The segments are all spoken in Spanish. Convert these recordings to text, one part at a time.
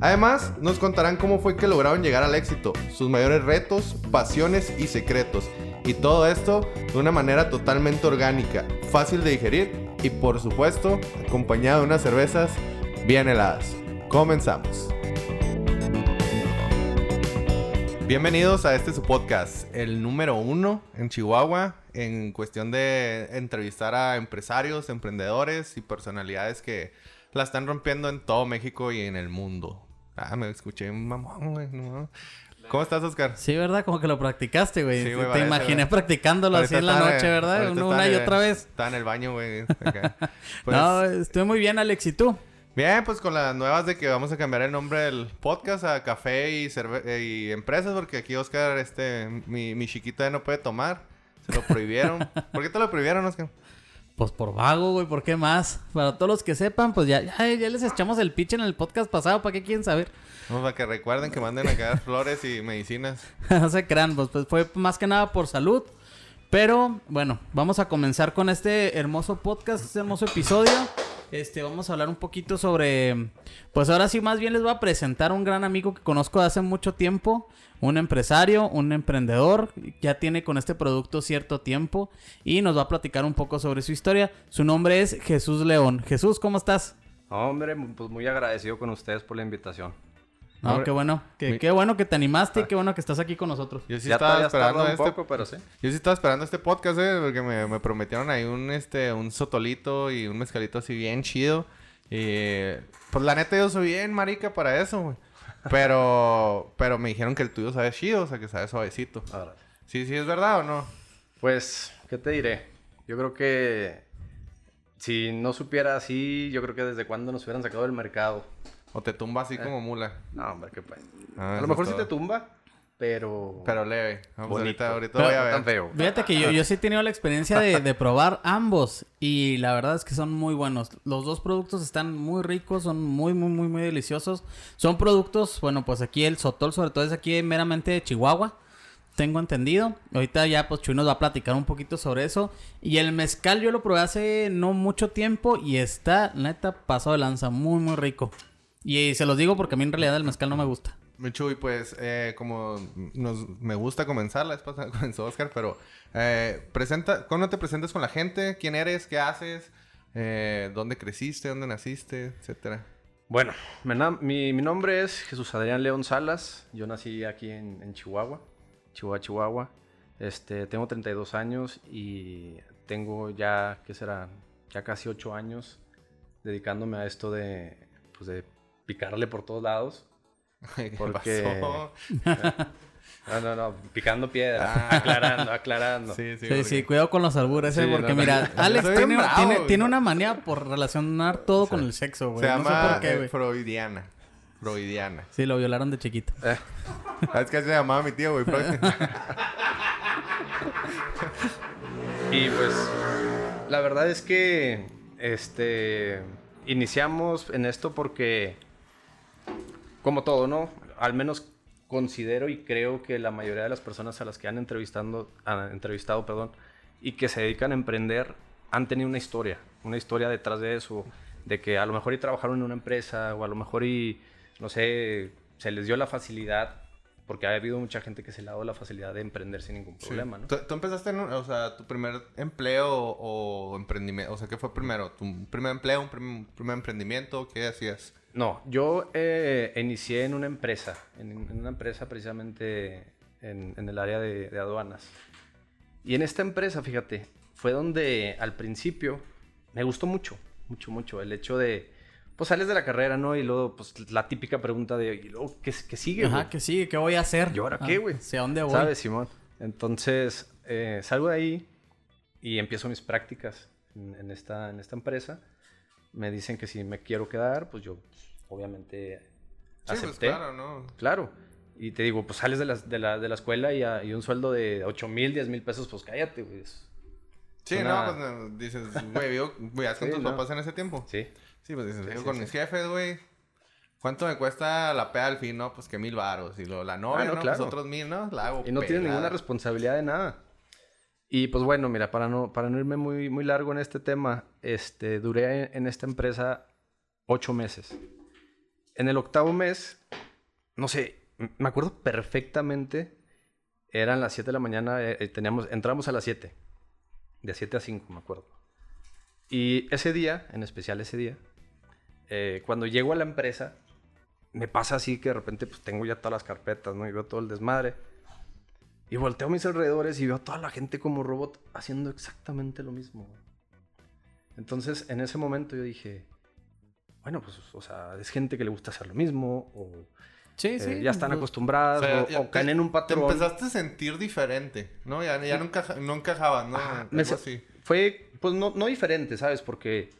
Además, nos contarán cómo fue que lograron llegar al éxito, sus mayores retos, pasiones y secretos. Y todo esto de una manera totalmente orgánica, fácil de digerir y por supuesto acompañado de unas cervezas bien heladas. Comenzamos. Bienvenidos a este su podcast, el número uno en Chihuahua, en cuestión de entrevistar a empresarios, emprendedores y personalidades que la están rompiendo en todo México y en el mundo. Ah, me escuché un mamón, güey. no. ¿Cómo estás, Oscar? Sí, ¿verdad? Como que lo practicaste, güey. Sí, güey, Te parece, imaginé ¿verdad? practicándolo así en la noche, ¿verdad? Una, una y otra vez. Estaba en el baño, güey. Pues, No, estoy muy bien, Alex. ¿Y tú? Bien, pues con las nuevas de que vamos a cambiar el nombre del podcast a café y, cerve- eh, y empresas, porque aquí Oscar, este, mi, mi chiquita no puede tomar. Se lo prohibieron. ¿Por qué te lo prohibieron, Oscar? Pues por vago, güey. ¿Por qué más? Para todos los que sepan, pues ya, ya, ya les echamos el pitch en el podcast pasado. ¿Para qué quieren saber? Vamos para que recuerden que manden a caer flores y medicinas. no se crean, pues, pues fue más que nada por salud. Pero bueno, vamos a comenzar con este hermoso podcast, este hermoso episodio. Este, vamos a hablar un poquito sobre. Pues ahora sí, más bien les voy a presentar un gran amigo que conozco de hace mucho tiempo. Un empresario, un emprendedor. Ya tiene con este producto cierto tiempo. Y nos va a platicar un poco sobre su historia. Su nombre es Jesús León. Jesús, ¿cómo estás? Hombre, pues muy agradecido con ustedes por la invitación. No, qué bueno. Mi- Qué bueno que te animaste y qué bueno que estás aquí con nosotros. Yo sí ya estaba esperando un este poco, pero sí. Yo sí estaba esperando este podcast, eh, porque me, me prometieron ahí un este un sotolito y un mezcalito así bien chido. Y pues la neta yo soy bien marica para eso, güey. Pero pero me dijeron que el tuyo sabe chido, o sea, que sabe suavecito. Ahora, Sí, sí es verdad o no? Pues, ¿qué te diré? Yo creo que si no supiera así, yo creo que desde cuándo nos hubieran sacado del mercado. O te tumba Eh. así como mula. No, hombre, qué pues. Ah, a lo mejor sí te tumba, pero... Pero leve. Vamos bonito. ahorita, ahorita Pero- voy a ver. tan feo. Fíjate que yo, yo sí he tenido la experiencia de, de probar ambos y la verdad es que son muy buenos. Los dos productos están muy ricos, son muy, muy, muy, muy deliciosos. Son productos, bueno, pues aquí el Sotol sobre todo es aquí meramente de Chihuahua, tengo entendido. Ahorita ya pues Chuy nos va a platicar un poquito sobre eso. Y el mezcal yo lo probé hace no mucho tiempo y está, neta, pasado de lanza, muy, muy rico. Y se los digo porque a mí en realidad el mezcal no me gusta. Chuy, pues eh, como nos, me gusta comenzar, la vez pasada comenzó Oscar, pero eh, presenta, ¿cómo te presentas con la gente? ¿Quién eres? ¿Qué haces? Eh, ¿Dónde creciste? ¿Dónde naciste? Etcétera. Bueno, mi- mi nombre es Jesús Adrián León Salas. Yo nací aquí en, en Chihuahua, Chihuahua, Chihuahua. Este, tengo 32 años y tengo ya, ¿qué será? Ya casi 8 años dedicándome a esto de, pues de picarle por todos lados. ¿Qué Porque- pasó? No, no, no, picando piedra, Ah. aclarando, aclarando. Sí, sí. Sí, sí, porque- cuidado con los albures, eh, Sí, porque no, mira, no. Alex tiene, bravo, tiene, una manía por relacionar todo con el sexo, güey. Se no llama sé por qué, eh, güey. Freudiana. Freudiana. Sí, lo violaron de chiquito. Eh, ¿Sabes qué se llamaba mi tío, güey? Y pues la verdad es que este iniciamos en esto porque como todo, ¿no? Al menos considero y creo que la mayoría de las personas a las que han entrevistando, entrevistado, perdón, y que se dedican a emprender han tenido una historia, una historia detrás de eso, de que a lo mejor y trabajaron en una empresa o a lo mejor y no sé, se les dio la facilidad porque ha habido mucha gente que se le ha dado la facilidad de emprender sin ningún problema, ¿no? ¿Tú, tú empezaste en, o sea, tu primer empleo o emprendimiento? O sea, ¿qué fue primero? ¿Tu primer empleo, un prim- primer emprendimiento? ¿Qué hacías? No, yo eh, inicié en una empresa, en, en una empresa precisamente en, en el área de, de aduanas. Y en esta empresa, fíjate, fue donde al principio me gustó mucho, mucho, mucho el hecho de, pues sales de la carrera, ¿no? Y luego, pues la típica pregunta de, ¿y luego qué, qué sigue? Ajá, güey? que sí, ¿qué voy a hacer? ¿Y ahora Ah, qué, güey? ¿Hacia dónde voy? ¿Sabes, Simón? Entonces, eh, salgo de ahí y empiezo mis prácticas en, en esta, en esta empresa. Me dicen que si me quiero quedar, pues yo, obviamente, pues, Acepté. claro, ¿no? Claro. Y te digo, pues sales de la, de la, de la escuela y, a- y un sueldo de 8 mil, 10 mil pesos, pues cállate, güey. Sí, Una- no, pues dices, güey, vivo, ¿vivías con Sí, tus no. papás en ese tiempo? Sí. Sí, pues dices, Sí, con sí. mis jefes, güey. ¿Cuánto me cuesta la peda al fin? No, pues que mil varos. Y luego la novia, Ah, no, ¿no? claro. Pues otros mil, ¿no? La hago Y no pelada. ninguna responsabilidad de nada. Y pues bueno, mira, para no, para no irme muy, muy largo en este tema, este, duré en, en esta empresa ocho meses. En el octavo mes, no sé, me acuerdo perfectamente, eran las 7 de la mañana, eh, eh, teníamos, entramos a las 7, de 7 a 5, me acuerdo. Y ese día, en especial ese día, eh, cuando llego a la empresa, me pasa así que de repente pues tengo ya todas las carpetas, ¿no? Y veo todo el desmadre. Y volteo a mis alrededores y veo a toda la gente como robot haciendo exactamente lo mismo. Entonces, en ese momento yo dije, bueno, pues, o sea, es gente que le gusta hacer lo mismo, o Sí, eh, sí. ya están acostumbradas, O sea, o, ya o caen en un Te patrón. empezaste a sentir diferente, ¿no? Ya, ya no, encaja, no encajabas, ¿no? Algo me así. Fue, pues, no, no diferente, ¿sabes? Porque,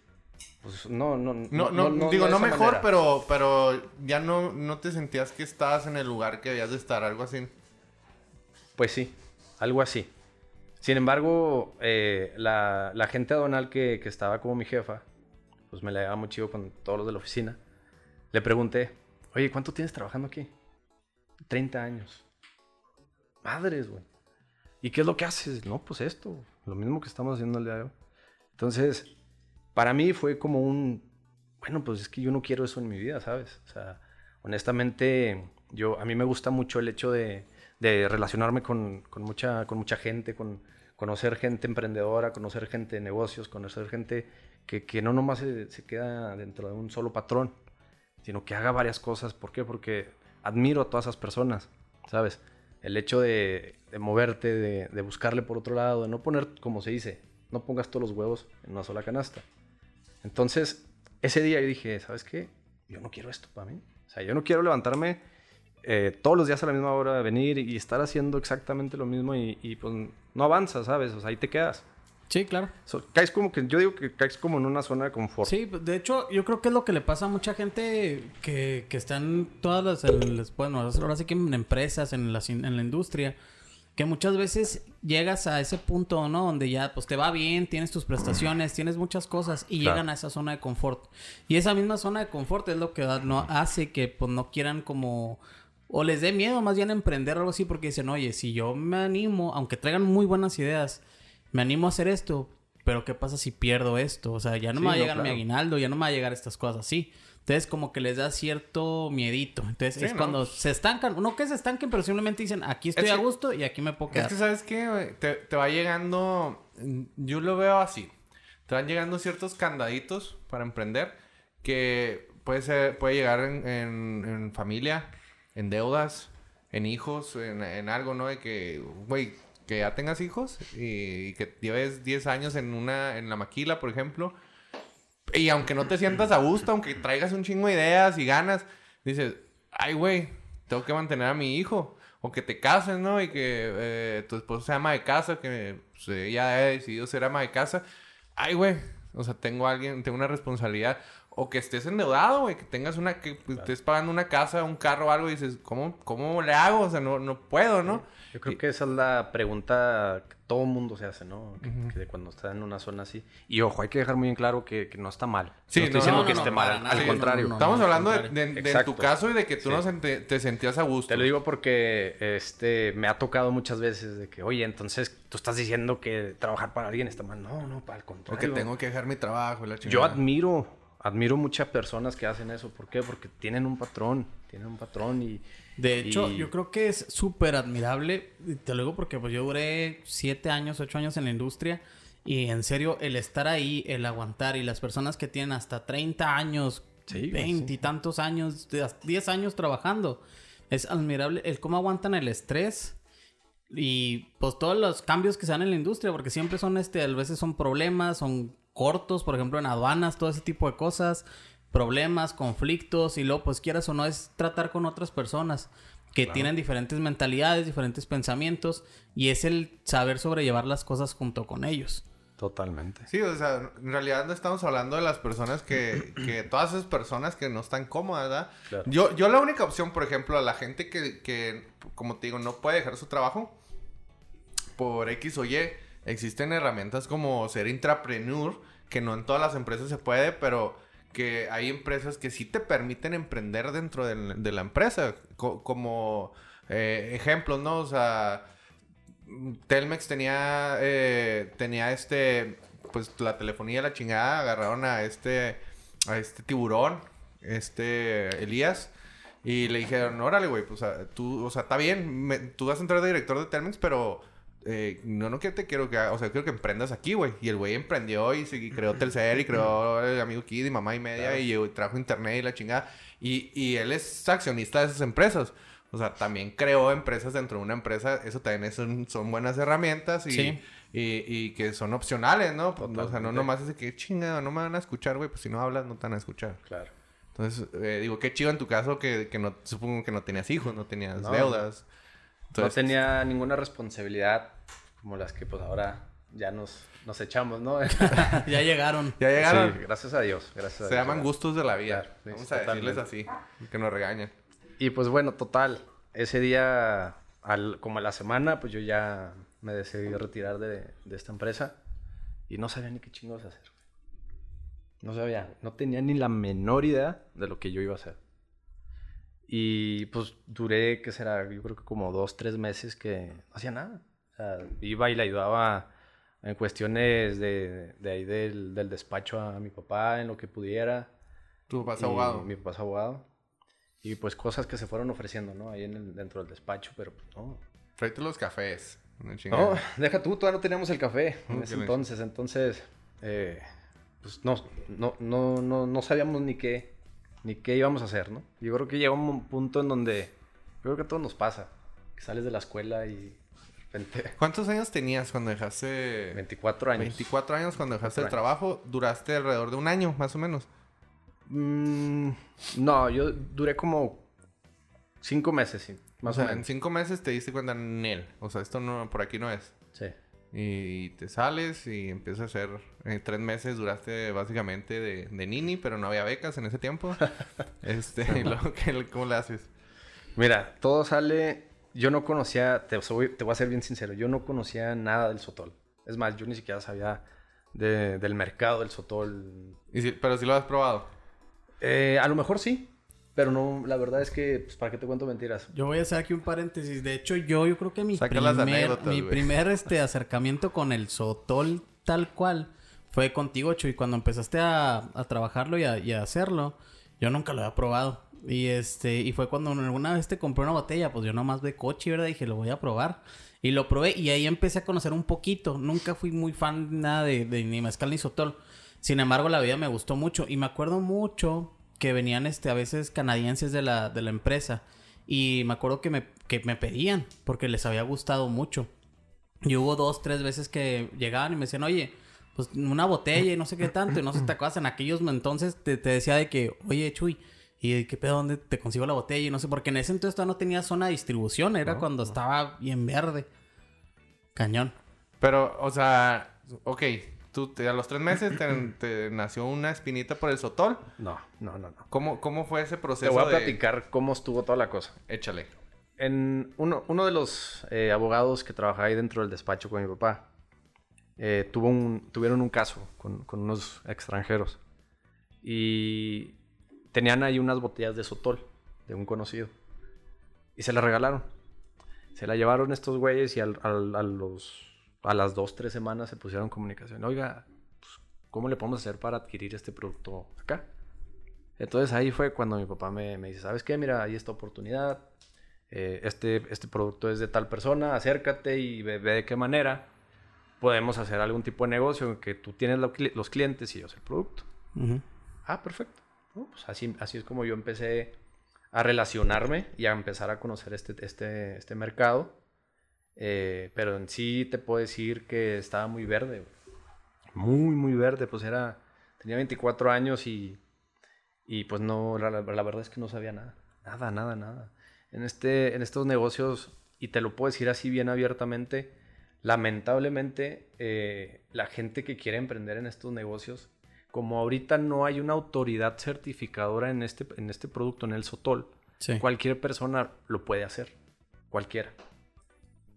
pues, no, no, No, no, digo, no mejor, manera. pero, pero ya no, no te sentías que estabas en el lugar que debías de estar, algo así. Pues sí, algo así. Sin embargo, eh, la, la gente aduanal que, que estaba como mi jefa, pues me la llevaba muy chido con todos los de la oficina. Le pregunté, oye, ¿cuánto tienes trabajando aquí? 30 años. Madres, güey. ¿Y qué es lo que haces? No, pues esto, lo mismo que estamos haciendo el día de hoy. Entonces, para mí fue como un, bueno, pues es que yo no quiero eso en mi vida, ¿sabes? O sea, honestamente, yo, a mí me gusta mucho el hecho de, relacionarme con, mucha, con mucha gente, con conocer gente emprendedora, conocer gente de negocios, conocer gente que, que no nomás se, se queda dentro de un solo patrón, sino que haga varias cosas. ¿Por qué? Porque admiro a todas esas personas, ¿sabes? El hecho de, de moverte, de, de buscarle por otro lado, de no poner, como se dice, no pongas todos los huevos en una sola canasta. Entonces, ese día yo dije, ¿sabes qué? Yo no quiero esto para mí. O sea, yo no quiero levantarme eh, todos los días a la misma hora, venir y estar haciendo exactamente lo mismo y, y, pues no avanzas, ¿sabes? O sea, ahí te quedas. Sí, claro. So, caes como que, yo digo que caes como en una zona de confort. Sí, de hecho, yo creo que es lo que le pasa a mucha gente que, que están todas las, en las- bueno, ahora sí que en empresas, en, in- en la industria, que muchas veces llegas a ese punto, ¿no? Donde ya, pues te va bien, tienes tus prestaciones, tienes muchas cosas y Claro. llegan a esa zona de confort. Y esa misma zona de confort es lo que no hace que, pues, no quieran como... O les dé miedo más bien emprender algo así porque dicen, oye, si yo me animo, aunque traigan muy buenas ideas, me animo a hacer esto, pero ¿qué pasa si pierdo esto? O sea, ya no Sí, me va a no, llegar mi aguinaldo, ya no me va a llegar estas cosas así. Entonces, como que les da cierto miedito. Entonces, Sí, es ¿no? cuando se estancan. No que se estanquen, pero simplemente dicen, aquí estoy Es a que- gusto y aquí me puedo Es quedar. que, ¿sabes qué? Te, te va llegando... Yo lo veo así. Te van llegando ciertos candaditos para emprender que puede ser... Puede llegar en, en- en familia, en deudas, en hijos, en, en algo, ¿no? De que, güey, que ya tengas hijos y, y que lleves 10 años en una... En la maquila, por ejemplo. Y aunque no te sientas a gusto, aunque traigas un chingo de ideas y ganas, dices, ay, güey, tengo que mantener a mi hijo. O que te cases, ¿no? Y que eh, tu esposo sea ama de casa, que pues, ella haya decidido ser ama de casa. Ay, güey, o sea, tengo alguien, tengo una responsabilidad. O que estés endeudado, güey, que tengas una, que pues, estés pagando una casa, un carro o algo y dices, ¿cómo, cómo le hago? O sea, no, no puedo, ¿no? Yo creo que esa es la pregunta que todo mundo se hace, ¿no? Que, que de cuando está en una zona así. Y ojo, hay que dejar muy en claro que, que no está mal. Sí, no estoy no, diciendo no, que no, esté no, mal, para al nada, no, contrario. no, no, Estamos hablando de, contrario. de- de en tu caso y de que tú Sí. no sent- te sentías a gusto. Te lo digo porque este, me ha tocado muchas veces de que, oye, entonces tú estás diciendo que trabajar para alguien está mal. No, no, para el contrario. Porque tengo que dejar mi trabajo y la Yo admiro, admiro muchas personas que hacen eso. ¿Por qué? Porque tienen un patrón, tienen un patrón y... De hecho, y- yo creo que es súper admirable. Te lo digo porque pues yo duré siete años, ocho años en la industria. Y en serio, el estar ahí, el aguantar y las personas que tienen hasta 30 años, Sí, güey, 20 y tantos años, de hasta 10 años trabajando. Es admirable el cómo aguantan el estrés y pues todos los cambios que se dan en la industria, porque siempre son este, a veces son problemas, son cortos, por ejemplo en aduanas, todo ese tipo de cosas, problemas, conflictos, y luego pues quieras o no es tratar con otras personas que tienen diferentes mentalidades, diferentes pensamientos, y es el saber sobrellevar las cosas junto con ellos. Totalmente. Sí, o sea, en realidad no estamos hablando de las personas que, que todas esas personas que no están cómodas, ¿verdad? Claro. Yo, yo la única opción, por ejemplo, a la gente que, que, como te digo, no puede dejar su trabajo por X o Y, existen herramientas como ser intrapreneur, que no en todas las empresas se puede, pero que hay empresas que sí te permiten emprender dentro de, la empresa, co- como eh, ejemplos, ¿no? O sea, Telmex tenía, eh, tenía este, pues la telefonía, la chingada, agarraron a este, a este tiburón, este Elías, y le dijeron, órale, güey, pues tú, o sea, está bien, tú vas a entrar de director de Telmex, pero eh, no, no quiero, te quiero que, o sea, quiero que emprendas aquí, güey. Y el güey emprendió y, y creó Telcel y creó el amigo Kid y mamá y media y, eh, trajo internet y la chingada. Y, y él es accionista de esas empresas. O sea, también creó empresas dentro de una empresa. Eso también es un- son buenas herramientas y, Sí. y, y que son opcionales, ¿no? Pues, o sea, no nomás es de que chingado, no me van a escuchar, güey. Pues si no hablas, no te van a escuchar. Claro. Entonces, eh, digo, qué chido en tu caso que, que no, supongo que no tenías hijos, no tenías No, deudas. No tenía ninguna responsabilidad como las que pues ahora ya nos, nos echamos, ¿no? ya llegaron. ya llegaron. Sí, gracias a Dios. Gracias a Se Dios. llaman gustos de la vida. Claro, sí, Vamos a decirles así, que nos regañen. Y pues bueno, total. Ese día, al- como a la semana, pues yo ya me decidí retirar de, de esta empresa. Y no sabía ni qué chingos hacer. No sabía. No tenía ni la menor idea de lo que yo iba a hacer. Y pues duré, ¿qué será? Yo creo que como dos, tres meses que no hacía nada. O sea, iba y le ayudaba en cuestiones de, de ahí del, del despacho a mi papá, en lo que pudiera. Tu papá es abogado. Mi papá es abogado. Y pues cosas que se fueron ofreciendo, ¿no? Ahí en el- dentro del despacho, pero pues no. Tráete los cafés. No, deja tú, todavía no teníamos el café en ese entonces. Entonces, eh, pues no, no, no, no, no sabíamos ni qué, ni qué íbamos a hacer, ¿no? Yo creo que llega un punto en donde, creo que a todos nos pasa, que sales de la escuela y de repente, ¿Cuántos años tenías cuando dejaste? 24 años. 24 años cuando dejaste el 24 trabajo. Duraste alrededor de un año, más o menos. Mm, no, yo duré como 5 meses, sí, más o sea, o en menos. cinco meses te diste cuenta, Nel. O sea, esto no, por aquí no es. Sí. Y te sales y empiezas a hacer... En tres meses duraste básicamente de, de nini, pero no había becas en ese tiempo. este, luego, ¿qué- ¿cómo le haces? Mira, todo sale. Yo no conocía, te, soy- te voy a ser bien sincero, yo no conocía nada del Sotol. Es más, yo ni siquiera sabía de- del mercado del Sotol. Y pero sí lo has probado. Eh, a lo mejor sí, pero no, la verdad es que, pues, ¿para qué te cuento mentiras? Yo voy a hacer aquí un paréntesis. De hecho, yo, yo creo que mi Saca primer, mi primer este, acercamiento con el Sotol tal cual fue contigo, Chuy. Cuando empezaste a, a trabajarlo y a, y a hacerlo, yo nunca lo había probado. Y este, y fue cuando alguna vez te compré una botella, pues yo nomás de coche, ¿verdad? Dije, lo voy a probar. Y lo probé y ahí empecé a conocer un poquito. Nunca fui muy fan nada de, de ni mezcal ni sotol. Sin embargo, la vida me gustó mucho. Y me acuerdo mucho que venían este, a veces canadienses de la, de la empresa. Y me acuerdo que me, que me pedían porque les había gustado mucho. Y hubo dos, tres veces que llegaban y me decían, oye, pues una botella y no sé qué tanto. Y no sé te acuerdas, en aquellos entonces te, te decía de que, oye, Chuy, ¿y qué pedo? ¿Dónde te consigo la botella? Y no sé, porque en ese entonces todavía no tenía zona de distribución. Era cuando estaba bien verde. Cañón. Pero, o sea, ok, tú te- a los tres meses te, te nació una espinita por el sotol. No, no, no, no. ¿Cómo, cómo fue ese Te proceso voy a de... platicar cómo estuvo toda la cosa. Échale. En uno, uno de los eh, abogados que trabajaba ahí dentro del despacho con mi papá, eh, tuvo un, tuvieron un caso con, con unos extranjeros. Y tenían ahí unas botellas de Sotol, de un conocido. Y se la regalaron. Se la llevaron estos güeyes y al- al- a, los, a las dos, tres semanas se pusieron en comunicación. Oiga, pues, ¿cómo le podemos hacer para adquirir este producto acá? Entonces ahí fue cuando mi papá me, me dice, ¿sabes qué? Mira, hay esta oportunidad. eh, este, este producto es de tal persona, acércate y ve, ve de qué manera podemos hacer algún tipo de negocio en que tú tienes lo los clientes y yo el producto. Ah, perfecto. Pues así, así es como yo empecé a relacionarme y a empezar a conocer este, este, este mercado. Eh, pero en sí te puedo decir que estaba muy verde. Muy, muy verde. Pues era... Tenía 24 años y... Y pues no, la, la- la verdad es que no sabía nada. Nada, nada, nada. En, este, en estos negocios, y te lo puedo decir así bien abiertamente, lamentablemente, eh, la gente que quiere emprender en estos negocios, como ahorita no hay una autoridad certificadora en este, en este producto, en el Sotol, Sí. cualquier persona lo puede hacer. Cualquiera.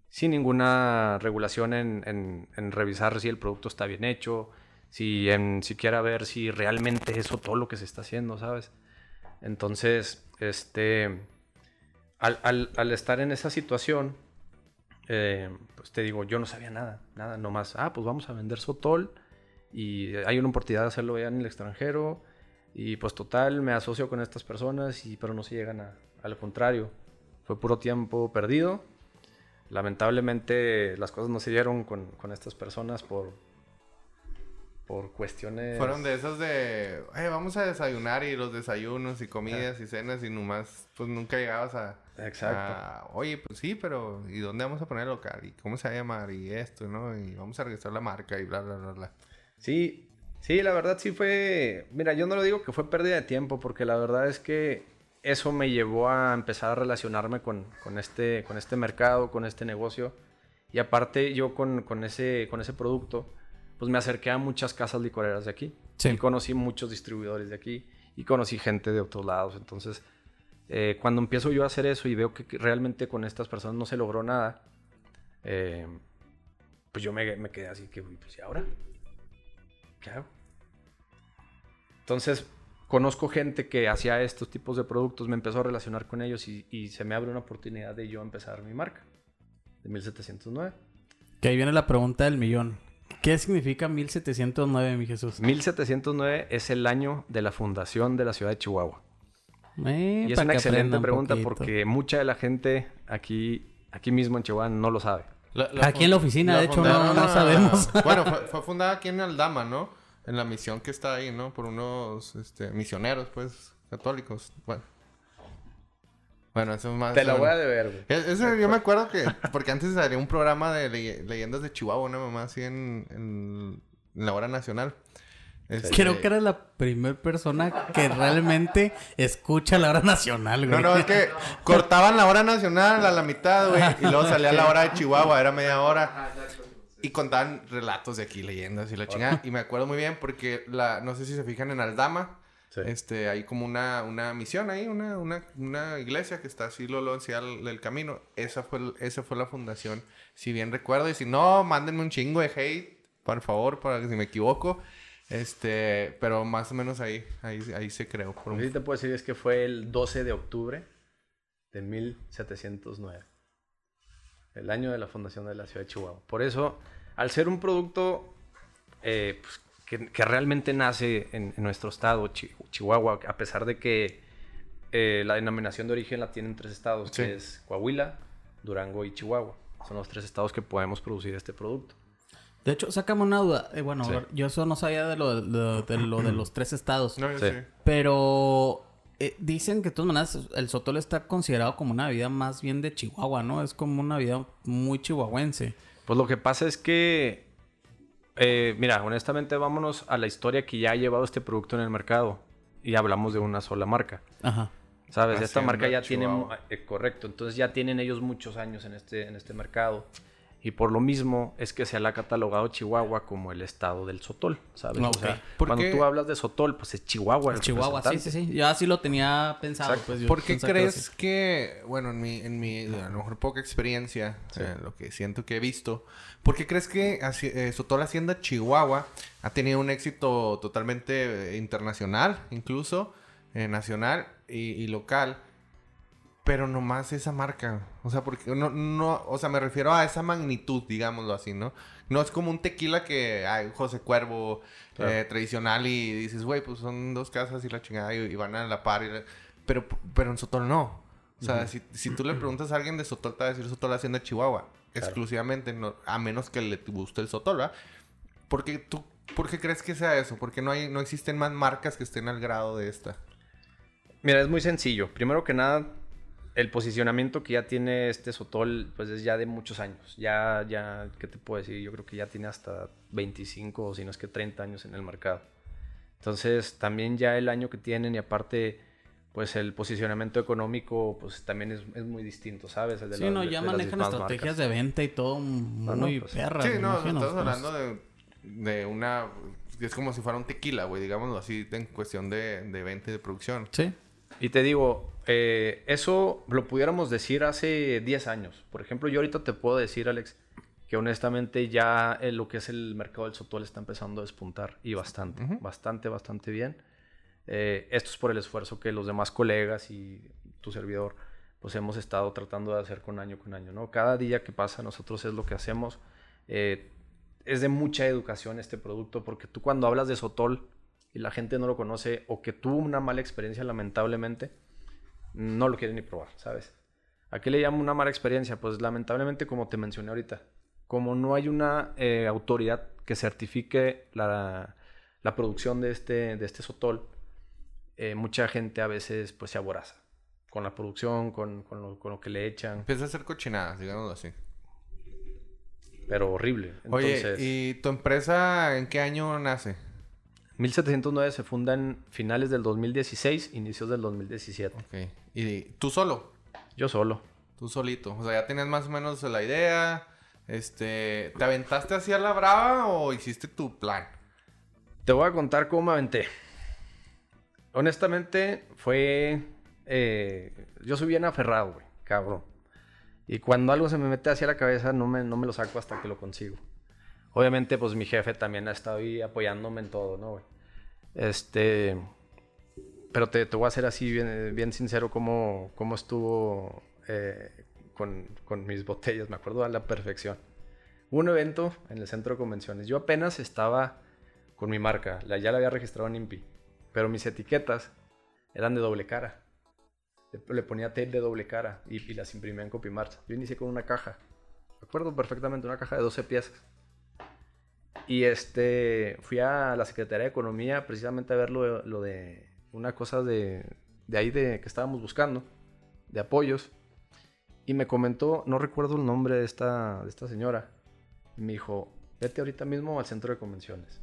Sin ninguna regulación en, revisar si el producto está bien hecho, si en siquiera ver si realmente es todo lo que se está haciendo, ¿sabes? Entonces, este, al, al- al estar en esa situación, eh, pues te digo, yo no sabía nada, nada, nomás, ah, pues vamos a vender Sotol y hay una oportunidad de hacerlo ya en el extranjero y pues total, me asocio con estas personas, y, pero no se llegan a, a lo contrario. Fue puro tiempo perdido. Lamentablemente las cosas no se dieron con, con estas personas por, por cuestiones... Fueron de esas de, "Eh, vamos a desayunar y los desayunos y comidas y cenas y nomás, pues nunca llegabas a... Exacto. a, Oye, pues sí, pero ¿y dónde vamos a poner el local? ¿Y cómo se va a llamar? Y esto, ¿no? Y vamos a registrar la marca y bla, bla, bla, bla. Sí, sí, la verdad sí fue... Mira, yo no lo digo que fue pérdida de tiempo, porque la verdad es que eso me llevó a empezar a relacionarme con, con este, con este mercado, con este negocio. Y aparte yo con, con ese, con ese producto, pues me acerqué a muchas casas licoreras de aquí. Sí. Y conocí muchos distribuidores de aquí. Y conocí gente de otros lados. Entonces, eh, cuando empiezo yo a hacer eso y veo que realmente con estas personas no se logró nada, eh, pues yo me, me quedé así que, "Uy, pues ¿y ahora? ¿Qué hago? Entonces, conozco gente que hacía estos tipos de productos, me empezó a relacionar con ellos y, y se me abre una oportunidad de yo empezar mi marca de 1709. Que ahí viene la pregunta del millón. ¿Qué significa 1709, mi Jesús? 1709 es el año de la fundación de la ciudad de Chihuahua. Eh, Y es una excelente un pregunta poquito. porque mucha de la gente aquí, aquí mismo en Chihuahua no lo sabe. La- Aquí en la oficina, de hecho, no- no a- sabemos. Bueno, fue, fue fundada aquí en Aldama, ¿no? En la misión que está ahí, ¿no? Por unos este, misioneros, pues, católicos. Bueno. Bueno, eso es más... Te la voy a deber, güey. Es- Ese yo me acuerdo que... Porque antes salía un programa de leye- leyendas de Chihuahua, una mamá así en, en, en la hora nacional. Este, Creo que eres la primera persona que realmente escucha la hora nacional, güey. No, no, es que cortaban la hora nacional a la mitad, güey. Y luego salía la hora de Chihuahua, era media hora. Y contaban relatos de aquí, leyendas y la chingada. Y me acuerdo muy bien porque la, no sé si se fijan en Aldama. Sí. Este, hay como una, una misión ahí, una, una, una iglesia que está así, lo, del del camino. Esa fue, el- esa fue la fundación, si bien recuerdo. Y si no, mándenme un chingo de hate, por favor, para que si me equivoco. Este, pero más o menos ahí, ahí, ahí se creó. Por Lo un- que sí te puedo decir es que fue el 12 de octubre de 1709. El año de la fundación de la ciudad de Chihuahua. Por eso, al ser un producto eh, pues, que, que realmente nace en, en nuestro estado, Chi- Chihuahua, a pesar de que eh, la denominación de origen la tienen tres estados, Sí. que es Coahuila, Durango y Chihuahua. Son los tres estados que podemos producir este producto. De hecho, sácame una duda. Eh, bueno, Sí. yo eso no sabía de lo de, de lo de los tres estados. No, yo Sí. sí. Pero eh, dicen que de todas maneras el Sotol está considerado como una vida más bien de Chihuahua, ¿no? Es como una vida muy chihuahuense. Pues lo que pasa es que, eh, mira, honestamente vámonos a la historia que ya ha llevado este producto en el mercado. Y hablamos de una sola marca. Ajá. ¿Sabes? Esta marca ya tiene... Eh, correcto. Entonces ya tienen ellos muchos años en este, en este mercado. Y por lo mismo es que se le ha catalogado Chihuahua como el estado del Sotol, ¿sabes? Ok. O sea, ¿Por cuando qué? tú hablas de Sotol, pues es Chihuahua. el Chihuahua, sí, sí, sí. Yo así lo tenía pensado. Pues, yo ¿Por qué crees que, bueno, en mi, en mi, a lo mejor poca experiencia, eh, lo que siento que he visto, ¿por qué crees que eh, Sotol Hacienda Chihuahua ha tenido un éxito totalmente eh, internacional, incluso eh, nacional y, y local? Pero nomás esa marca. O sea, porque no, no, o sea, me refiero a esa magnitud, digámoslo así, ¿no? No es como un tequila que hay José Cuervo Claro. eh, tradicional y dices, güey, pues son dos casas y la chingada y, y van a la par. y la- Pero, pero en Sotol no. O sea, si, si tú le preguntas a alguien de Sotol, te va a decir Sotol Hacienda Chihuahua. Exclusivamente, no, a menos que le guste el Sotol, ¿verdad? ¿Por qué, tú, ¿Por qué crees que sea eso? Porque no, hay, no existen más marcas que estén al grado de esta. Mira, es muy sencillo. Primero que nada, el posicionamiento que ya tiene este Sotol, pues es ya de muchos años. Ya, ya, ¿qué te puedo decir? Yo creo que ya tiene hasta 25 o si no es que 30 años en el mercado. Entonces, también ya el año que tienen y aparte, pues el posicionamiento económico pues también es, es muy distinto, ¿sabes? El de Sí, la- no, de- ya de manejan estrategias marcas. de venta y todo muy pues, perras. Sí, no, imagino, estamos pues. hablando de, de una... Es como si fuera un tequila, güey, digámoslo así, en cuestión de, de venta y de producción. Sí. Y te digo, eh, eso lo pudiéramos decir hace 10 años. Por ejemplo, yo ahorita te puedo decir, Alex, que honestamente ya eh, lo que es el mercado del sotol está empezando a despuntar y bastante, bastante, bastante bien. Eh, esto es por el esfuerzo que los demás colegas y tu servidor pues hemos estado tratando de hacer con año con año, ¿no? Cada día que pasa nosotros es lo que hacemos. Eh, es de mucha educación este producto porque tú cuando hablas de sotol y la gente no lo conoce o que tuvo una mala experiencia lamentablemente, no lo quieren ni probar, ¿sabes? ¿A qué le llamo una mala experiencia? Pues lamentablemente, como te mencioné ahorita, como no hay una eh, autoridad que certifique la, la producción de este, de este sotol, eh, mucha gente a veces pues se aboraza con la producción, con, con lo, con lo que le echan, Empieza a hacer cochinadas, digámoslo así. pero horrible. Oye, Entonces, ¿y tu empresa en qué año nace? 1709 se funda en finales del 2016, inicios del 2017. Ok. ¿Y tú solo? Yo solo. Tú solito. O sea, ya tenías más o menos la idea. Este, ¿te aventaste así a la brava o hiciste tu plan? Te voy a contar cómo me aventé. Honestamente, fue. eh, yo soy bien aferrado, güey, cabrón. Y cuando algo se me mete hacia la cabeza, no me, no me lo saco hasta que lo consigo. Obviamente, pues mi jefe también ha estado ahí apoyándome en todo, ¿no, güey? Este. Pero te, te voy a hacer así, bien, bien sincero, cómo, cómo estuvo eh, con, con mis botellas. Me acuerdo a la perfección. Un evento en el centro de convenciones. Yo apenas estaba con mi marca. La, ya la había registrado en INPI. Pero mis etiquetas eran de doble cara. Le, le ponía tape de doble cara y, y las imprimía en Copymarch. Yo inicié con una caja. Me acuerdo perfectamente, una caja de 12 piezas. Y este, fui a la Secretaría de Economía precisamente a ver lo, lo de una cosa de, de ahí de, que estábamos buscando, de apoyos. Y me comentó, no recuerdo el nombre de esta, de esta señora. Y me dijo, vete ahorita mismo al centro de convenciones.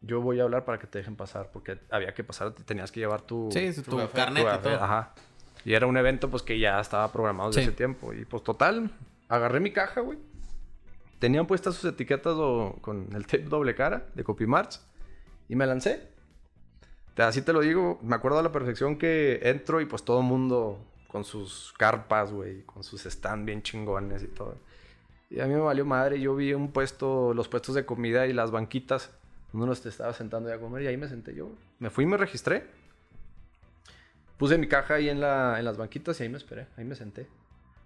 Yo voy a hablar para que te dejen pasar, porque había que pasar, te tenías que llevar tu, Sí, sí, tu gafete, carnet tu y gafete, todo. Ajá. Y era un evento pues que ya estaba programado desde Sí. ese tiempo. Y pues total, agarré mi caja, güey. Tenían puestas sus etiquetas do- con el tape doble cara de Copymarch. Y me lancé. Así te lo digo, me acuerdo a la perfección que entro y pues todo el mundo con sus carpas, güey, con sus stand bien chingones y todo. Y a mí me valió madre, yo vi un puesto, los puestos de comida y las banquitas, donde uno se estaba sentando ya a comer y ahí me senté yo. Me fui y me registré. Puse mi caja ahí en, la, en las banquitas y ahí me esperé, ahí me senté.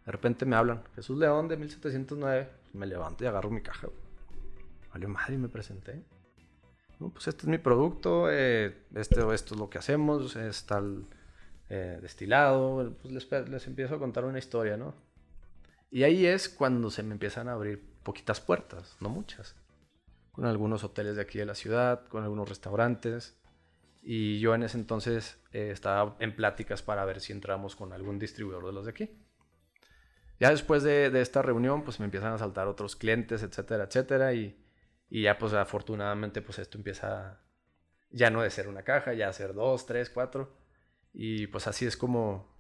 De repente me hablan, Jesús León de 1709. Me levanto y agarro mi caja. Valió madre y me presenté. No, pues este es mi producto, eh, este, esto es lo que hacemos, es tal eh, destilado. Pues les, les empiezo a contar una historia, ¿no? Y ahí es cuando se me empiezan a abrir poquitas puertas, no muchas. Con algunos hoteles de aquí de la ciudad, con algunos restaurantes. Y yo en ese entonces eh, estaba en pláticas para ver si entramos con algún distribuidor de los de aquí. Ya después de, de esta reunión, pues me empiezan a saltar otros clientes, etcétera, etcétera. Y, y ya, pues afortunadamente, pues esto empieza ya no de ser una caja, ya a ser dos, tres, cuatro. Y pues así es como,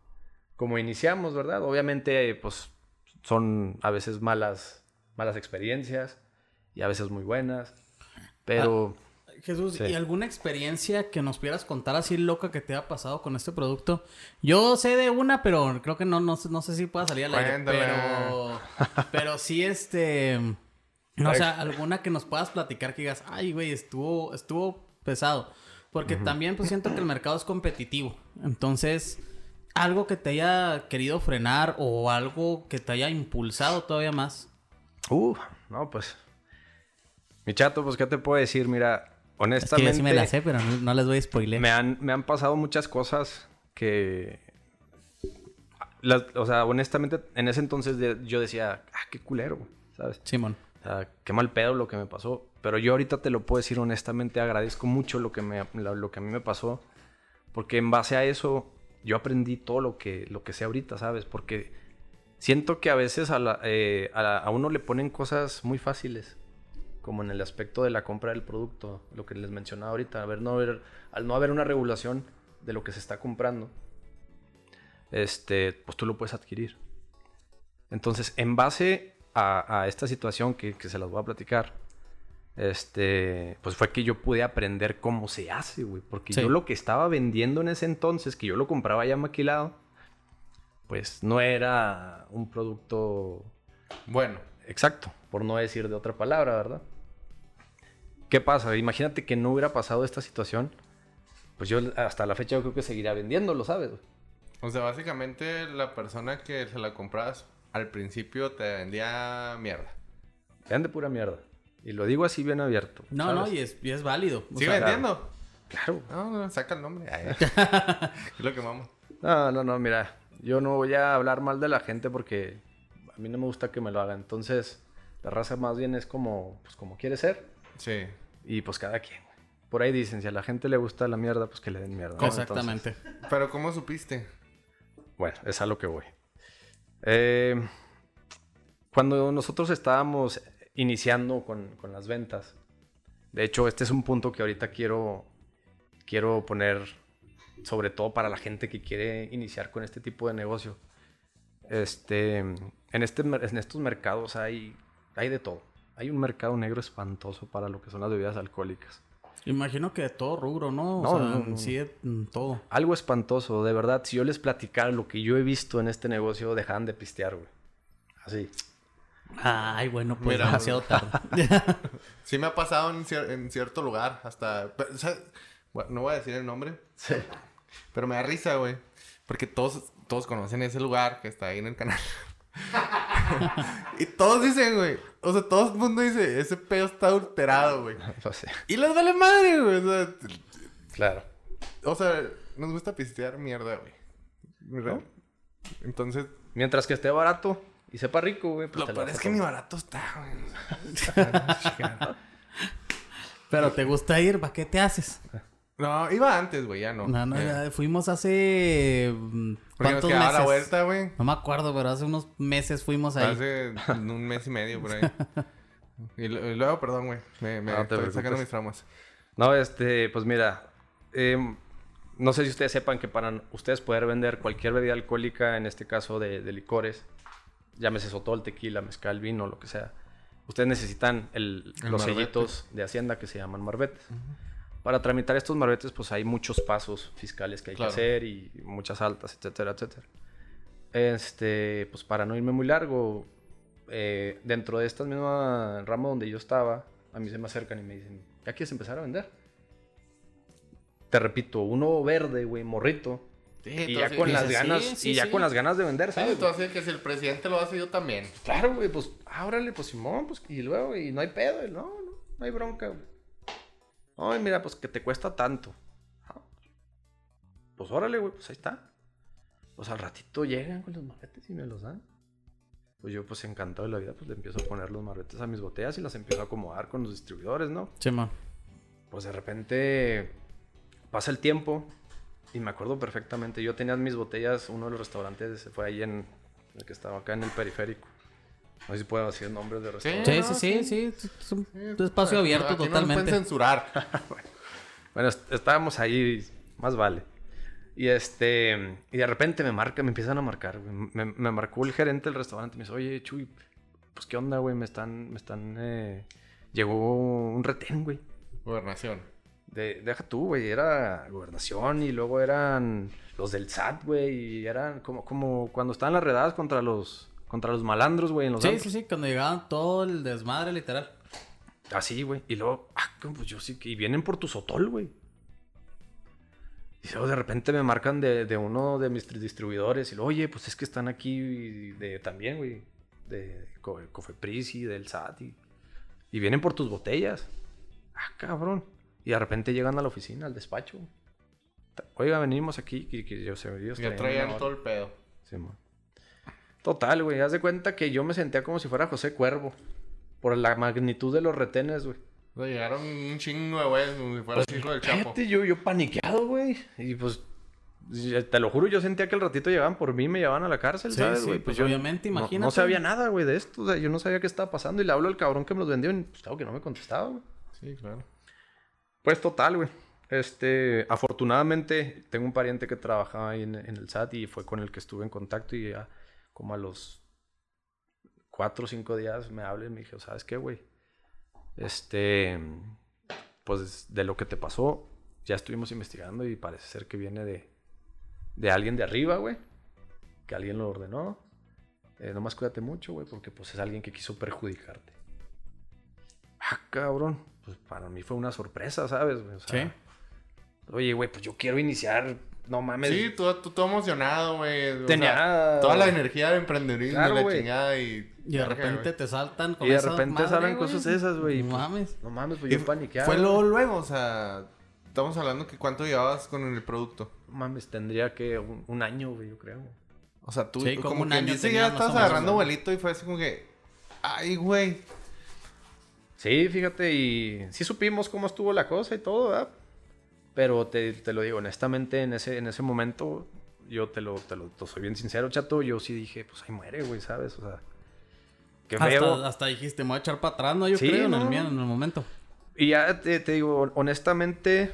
como iniciamos, ¿verdad? Obviamente, pues son a veces malas, malas experiencias y a veces muy buenas. Pero Jesús, Sí. ¿y alguna experiencia que nos pudieras contar así loca que te ha pasado con este producto? Yo sé de una, pero creo que no, no, sé- no sé si pueda salir al aire. Pero, pero sí, este... No, o sea, alguna que nos puedas platicar que digas, ay, güey, estuvo, estuvo pesado. Porque también pues siento que el mercado es competitivo. Entonces, algo que te haya querido frenar o algo que te haya impulsado todavía más. Uh, no, pues. Mi chato, pues, ¿qué te puedo decir? Mira, Es que honestamente. yo sí me la sé, pero no, no les voy a spoiler. me, han, me han pasado muchas cosas que. las- o sea, honestamente, en ese entonces yo decía, ah, qué culero, ¿sabes? Simón. Qué mal pedo lo que me pasó. Pero yo ahorita te lo puedo decir honestamente, agradezco mucho lo que, me, lo, que a mí me pasó. Porque en base a eso, yo aprendí todo lo que, lo que sé ahorita, ¿sabes? Porque siento que a veces eh, a, a uno le ponen cosas muy fáciles. Como en el aspecto de la compra del producto, lo que les mencionaba ahorita. A ver, no haber, al no haber una regulación de lo que se está comprando, este, pues tú lo puedes adquirir. Entonces, en base a, a esta situación que, que se las voy a platicar, este, pues fue que yo pude aprender cómo se hace, güey. Porque Sí. yo lo que estaba vendiendo en ese entonces, que yo lo compraba ya maquilado, pues no era un producto Bueno, exacto, por no decir de otra palabra, ¿verdad? ¿Qué pasa? Imagínate que no hubiera pasado esta situación, pues yo hasta la fecha yo creo que seguiría vendiéndolo, ¿sabes? güey? o sea, básicamente la persona que se la compras al principio te vendía mierda. Vean de pura mierda. Y lo digo así bien abierto. No, ¿sabes? no, y es, y es válido. O ¿Sigue sea, vendiendo? Claro. No, no, saca el nombre. Ay, es lo que vamos. No, no, no, mira. Yo no voy a hablar mal de la gente porque a mí no me gusta que me lo hagan. Entonces, la raza más bien es como, pues como quiere ser. Sí. Y pues cada quien. Por ahí dicen, si a la gente le gusta la mierda, pues que le den mierda. ¿no? Exactamente. Pero ¿cómo supiste? Bueno, es a lo que voy. Eh, cuando nosotros estábamos iniciando con, con las ventas, de hecho, este es un punto que ahorita quiero, quiero poner, sobre todo para la gente que quiere iniciar con este tipo de negocio. Este, en, este, en estos mercados hay, hay de todo. Hay un mercado negro espantoso para lo que son las bebidas alcohólicas. Imagino que de todo rubro, ¿no? O No, sea, no, no. sí, de todo. Algo espantoso, de verdad. Si yo les platicara lo que yo he visto en este negocio, dejaban de pistear, güey. Así. Ay, bueno, pues Mira. demasiado tarde. Sí me ha pasado en, cier- en cierto lugar, hasta... pero, o sea, bueno, no voy a decir el nombre, Sí. pero me da risa, güey. Porque todos, todos conocen ese lugar que está ahí en el canal. y todos dicen, güey. O sea, todo el mundo dice, ese pedo está adulterado, güey. No sé. Y les vale madre, güey. O sea, Claro. o sea, nos gusta pistear mierda, güey. ¿Verdad? Entonces, Mientras que esté barato y sepa rico, güey. Pues lo peor es que ni barato está, güey. Pero te gusta ir, ¿para qué te haces? No, iba antes, güey, ya no. No, no, Ya. ya fuimos hace... mm, Porque ¿Cuántos meses? la vuelta, güey. No me acuerdo, pero hace unos meses fuimos ahí. Hace un mes y medio por ahí. Y, luego, perdón, güey. Me, me No estoy sacando mis traumas. No, este, pues mira. em, no sé si ustedes sepan que para ustedes poder vender cualquier bebida alcohólica, en este caso de, de licores, llámese sotol, tequila, mezcal, vino, lo que sea, ustedes necesitan el- El los marbete. sellitos de Hacienda que se llaman marbetes. Para tramitar estos marbetes, pues hay muchos pasos fiscales que hay Claro. que hacer y muchas altas, etcétera, etcétera. Este, pues para no irme muy largo, eh, dentro de esta misma rama donde yo estaba, a mí se me acercan y me dicen, ¿ya quieres empezar a vender? Te repito, uno verde, güey, morrito. y ya con las dices, ganas, sí, sí, y ya sí. con las ganas de vender, Sí, ¿sabes? entonces que si el presidente lo hace yo también. Claro, güey, pues, ábrale, pues Simón, pues, y luego, y no hay pedo, y no, no, no hay bronca, güey. Ay, mira, pues que te cuesta tanto. Ah, Pues órale, güey, pues ahí está. Pues al ratito llegan con los marretes y me los dan. Pues yo, pues encantado de la vida, pues le empiezo a poner los marretes a mis botellas y las empiezo a acomodar con los distribuidores, ¿no? Simón. Pues de repente pasa el tiempo y me acuerdo perfectamente. Yo tenía mis botellas, uno de los restaurantes fue ahí en el que estaba acá en el periférico. No sé si puedo decir nombres de restaurantes. Sí, sí, sí, sí. sí. Es un espacio abierto Aquí No totalmente. pueden censurar. Bueno, est- estábamos ahí, más vale. Y este, y de repente me marca, me empiezan a marcar. güey. Me, me marcó el gerente del restaurante y me dice, oye, Chuy, pues qué onda, güey, me están, me están, eh, llegó un retén, güey. Gobernación. De, deja tú, güey, era gobernación y luego eran los del SAT, güey, y eran como, como cuando estaban las redadas contra los, contra los malandros, güey, en los Sí, antros. sí, sí, cuando llegaban todo el desmadre, literal. Así, güey. Y luego, ah, pues yo sí que. Y vienen por tu sotol, güey. Y luego de repente me marcan de, de uno de mis tri- distribuidores. Y luego, oye, pues es que están aquí de, también, güey. De Co- Cofepris y del SAT. Y, y vienen por tus botellas. Ah, cabrón. Y de repente llegan a la oficina, al despacho. Oiga, venimos aquí. Que, que yo sé, ellos Ya traían todo el pedo. Simón. Total, güey. Haz de cuenta que yo me sentía como si fuera José Cuervo. Por la magnitud de los retenes, güey. O sea, llegaron un chingo de güeyes como si fuera el hijo del Chapo. Cállate, yo, yo paniqueado, güey. Y pues, te lo juro, yo sentía que el ratito llegaban por mí y me llevaban a la cárcel, Sí, ¿sabes, sí, güey? pues yo obviamente, no- imagínate. No, sabía nada, güey, de esto. O sea, yo no sabía qué estaba pasando. Y le hablo al cabrón que me los vendió y pues claro que no me contestaba, güey. Sí, claro. Pues total, güey. este, afortunadamente, tengo un pariente que trabajaba ahí en, en el SAT y fue con el que estuve en contacto y ya como a los cuatro o cinco días me hablé y me dijo, ¿sabes qué, güey? Este, pues de lo que te pasó, ya estuvimos investigando y parece ser que viene de, de alguien de arriba, güey. Que alguien lo ordenó. Eh, nomás cuídate mucho, güey, porque pues es alguien que quiso perjudicarte. Ah, cabrón. Pues para mí fue una sorpresa, ¿sabes? O sea, Sí. Oye, güey, pues yo quiero iniciar. No mames. Sí, tú, tú todo emocionado, güey. o Tenía- sea, toda la energía del emprendedurismo Claro, y la chingada y... Y de repente te saltan con Y de esa repente madre, salen cosas esas, güey. No Pues, mames. No mames, pues Y yo paniqueado. Fue luego, luego, o sea... Estamos hablando que cuánto llevabas con el producto. No mames, tendría que un, un año, güey, yo creo. O sea, tú Sí, como como, un año dice, ya menos, agarrando vuelito y fue así como que... Ay, güey. Sí, fíjate, y sí supimos cómo estuvo la cosa y todo, ¿verdad? Pero te, te lo digo, honestamente, en ese, en ese momento, yo te lo, te lo te soy bien sincero, chato, yo sí dije, pues ahí muere, güey, ¿sabes? O sea, qué feo. Hasta, hasta dijiste, me voy a echar para atrás, ¿no? Yo Sí, creo, en, no, el, no. mía- en el momento. Y ya te, te digo, honestamente,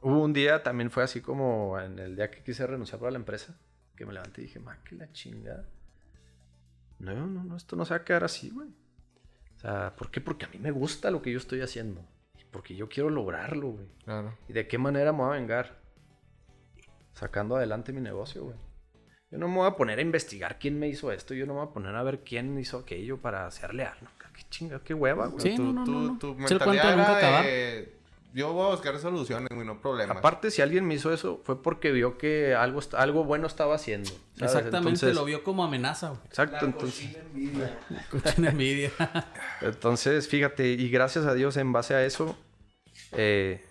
hubo un día, también fue así como en el día que quise renunciar para la empresa, que me levanté y dije, ma, que la chingada. No, no, no, esto no se va a quedar así, güey. O sea, ¿por qué? Porque a mí me gusta lo que yo estoy haciendo. Porque yo quiero lograrlo, güey. Claro. ¿Y de qué manera me voy a vengar? Sacando adelante mi negocio, güey. Yo no me voy a poner a investigar quién me hizo esto. Yo no me voy a poner a ver quién hizo aquello para ser leal. No, qué chinga, qué hueva, güey. Sí, tu, no, no, tu- no, no. tu cuento mentalidad de nunca era acabar. de, Yo voy a buscar soluciones, güey, no problemas. Aparte, si alguien me hizo eso, fue porque vio que algo, algo bueno estaba haciendo. ¿sabes? Exactamente, Entonces- lo vio como amenaza, güey. Exacto, entonces, Cochina envidia. Cochina envidia. entonces, fíjate, y gracias a Dios, en base a eso, eh,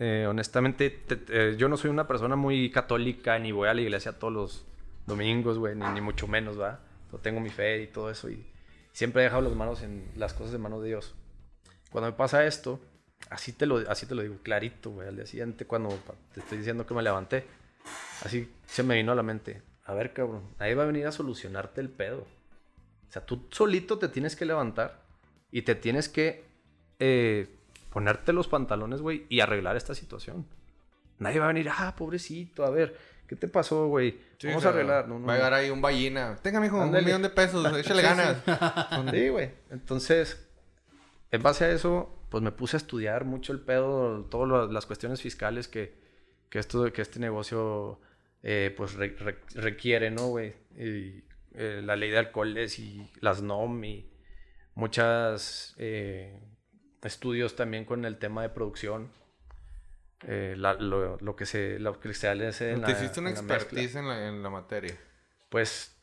eh, honestamente, te- te- yo no soy una persona muy católica, ni voy a la iglesia todos los domingos, güey, ni, ni mucho menos, ¿va? Yo tengo mi fe y todo eso, y siempre he dejado las manos en las cosas en manos de Dios. Cuando me pasa esto, así te lo, así te lo digo clarito, güey, al día siguiente, cuando te estoy diciendo que me levanté, así se me vino a la mente, a ver, cabrón, nadie va a venir a solucionarte el pedo. O sea, tú solito te tienes que levantar y te tienes que eh, ponerte los pantalones, güey, y arreglar esta situación. Nadie va a venir, ah, pobrecito, a ver, ¿qué te pasó, güey? Sí, Vamos o a arreglar. No, no, Va a no. llegar ahí un ballena. Tenga, mijo, un Ándale. millón de pesos. Échale ganas. Sí, güey. Entonces, en base a eso, pues me puse a estudiar mucho el pedo, todas las cuestiones fiscales que, que, esto, que este negocio eh, pues re- re- requiere, ¿no, güey? Y eh, la ley de alcoholes y las NOM y muchas eh, estudios también con el tema de producción. eh, la- lo, lo que se lo que se hace en Te la, hiciste una en la expertise en la, en la materia. pues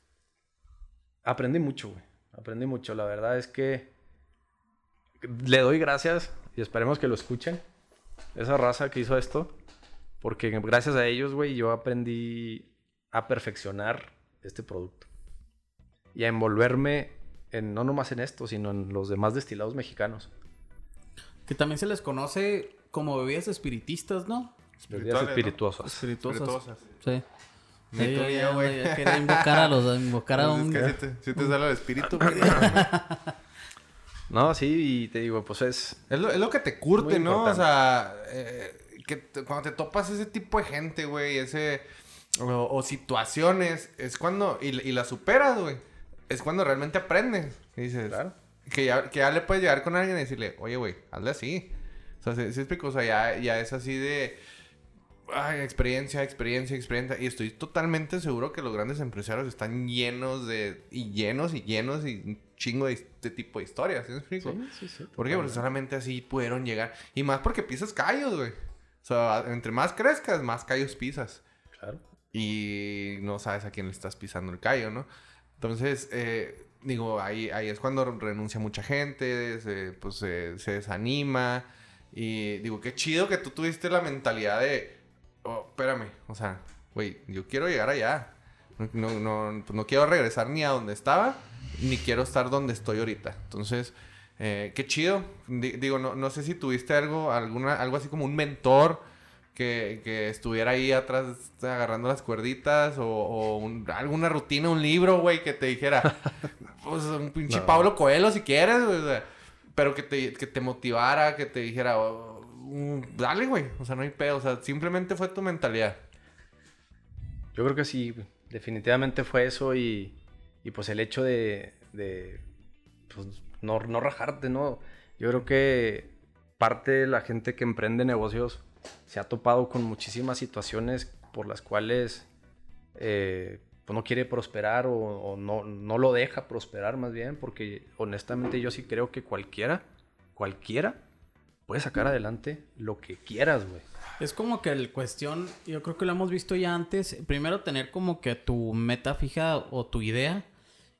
aprendí mucho, güey. Aprendí mucho. La verdad es que le doy gracias y esperemos que lo escuchen. Esa raza que hizo esto. Porque gracias a ellos, güey, yo aprendí a perfeccionar este producto. Y a envolverme en, no nomás en esto, sino en los demás destilados mexicanos. Que también se les conoce como bebidas espiritistas, ¿no? Bebidas espirituosas. Espirituosas. Sí. Ya- güey. invocar a los, invocar a Pues un... es que si te, te sale el espíritu, güey. No, sí, y te digo, pues es... Es lo, es lo que te curte, ¿no? O sea, eh, que te- cuando te topas ese tipo de gente, güey, ese... O, o situaciones, es cuando... Y, y las superas, güey. Es cuando realmente aprendes. Y dices... Claro. Que ya, que ya le puedes llegar con alguien y decirle, oye, güey, hazle así. O sea, ¿sí, sí explico? O sea, ya, ya es así de... Ay, experiencia, experiencia, experiencia. Y estoy totalmente seguro que los grandes empresarios están llenos de... Y llenos y llenos y chingo de este tipo de historias. ¿Sí me explico? sí, sí. ¿Por qué? Porque solamente así pudieron llegar. Y más porque pisas callos, güey. O sea, entre más crezcas, más callos pisas. Claro. Y no sabes a quién le estás pisando el callo, ¿no? Entonces, eh, digo, ahí, ahí es cuando renuncia mucha gente, se, pues se, se desanima. Y digo, qué chido que tú tuviste la mentalidad de, oh, espérame, o sea, güey, yo quiero llegar allá. No, no, pues no quiero regresar ni a donde estaba, ni quiero estar donde estoy ahorita. Entonces, eh, qué chido. Di- digo, no, no sé si tuviste algo, alguna, algo así como un mentor que, que estuviera ahí atrás agarrando las cuerditas o, o un- alguna rutina, un libro, güey, que te dijera, pues un pinche No. Pablo Coelho si quieres, güey, o sea, pero que te, que te motivara, que te dijera, "Oh, mm, dale, güey. O sea, no hay pedo. O sea, simplemente fue tu mentalidad. Yo creo que sí, definitivamente fue eso y, y pues el hecho de, de pues, no, no rajarte, ¿no? Yo creo que parte de la gente que emprende negocios se ha topado con muchísimas situaciones por las cuales eh, pues no quiere prosperar o, no, no lo deja prosperar más bien, porque honestamente yo sí creo que cualquiera, cualquiera puede sacar adelante lo que quieras, güey. Es como que el cuestión, yo creo que lo hemos visto ya antes, primero tener como que tu meta fija o tu idea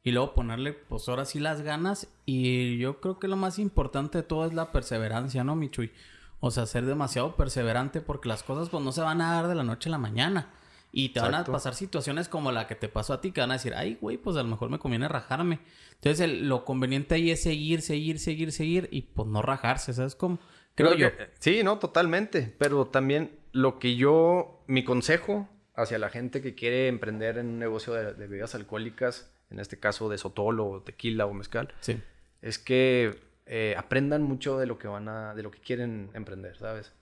y luego ponerle pues ahora sí las ganas y yo creo que lo más importante de todo es la perseverancia, ¿no, Michuy? O sea, ser demasiado perseverante porque las cosas pues no se van a dar de la noche a la mañana. Y te van a pasar situaciones como la que te pasó a ti, que van a decir, ay, güey, pues a lo mejor me conviene rajarme. Entonces, el- lo conveniente ahí es seguir, seguir, seguir, seguir y pues no rajarse, ¿sabes cómo? Creo, yo. que- sí, no, totalmente. Pero también lo que yo, mi consejo hacia la gente que quiere emprender en un negocio de, de bebidas alcohólicas, en este caso de sotol o tequila o mezcal, Sí. es que eh, aprendan mucho de lo que van a, de lo que quieren emprender, ¿sabes?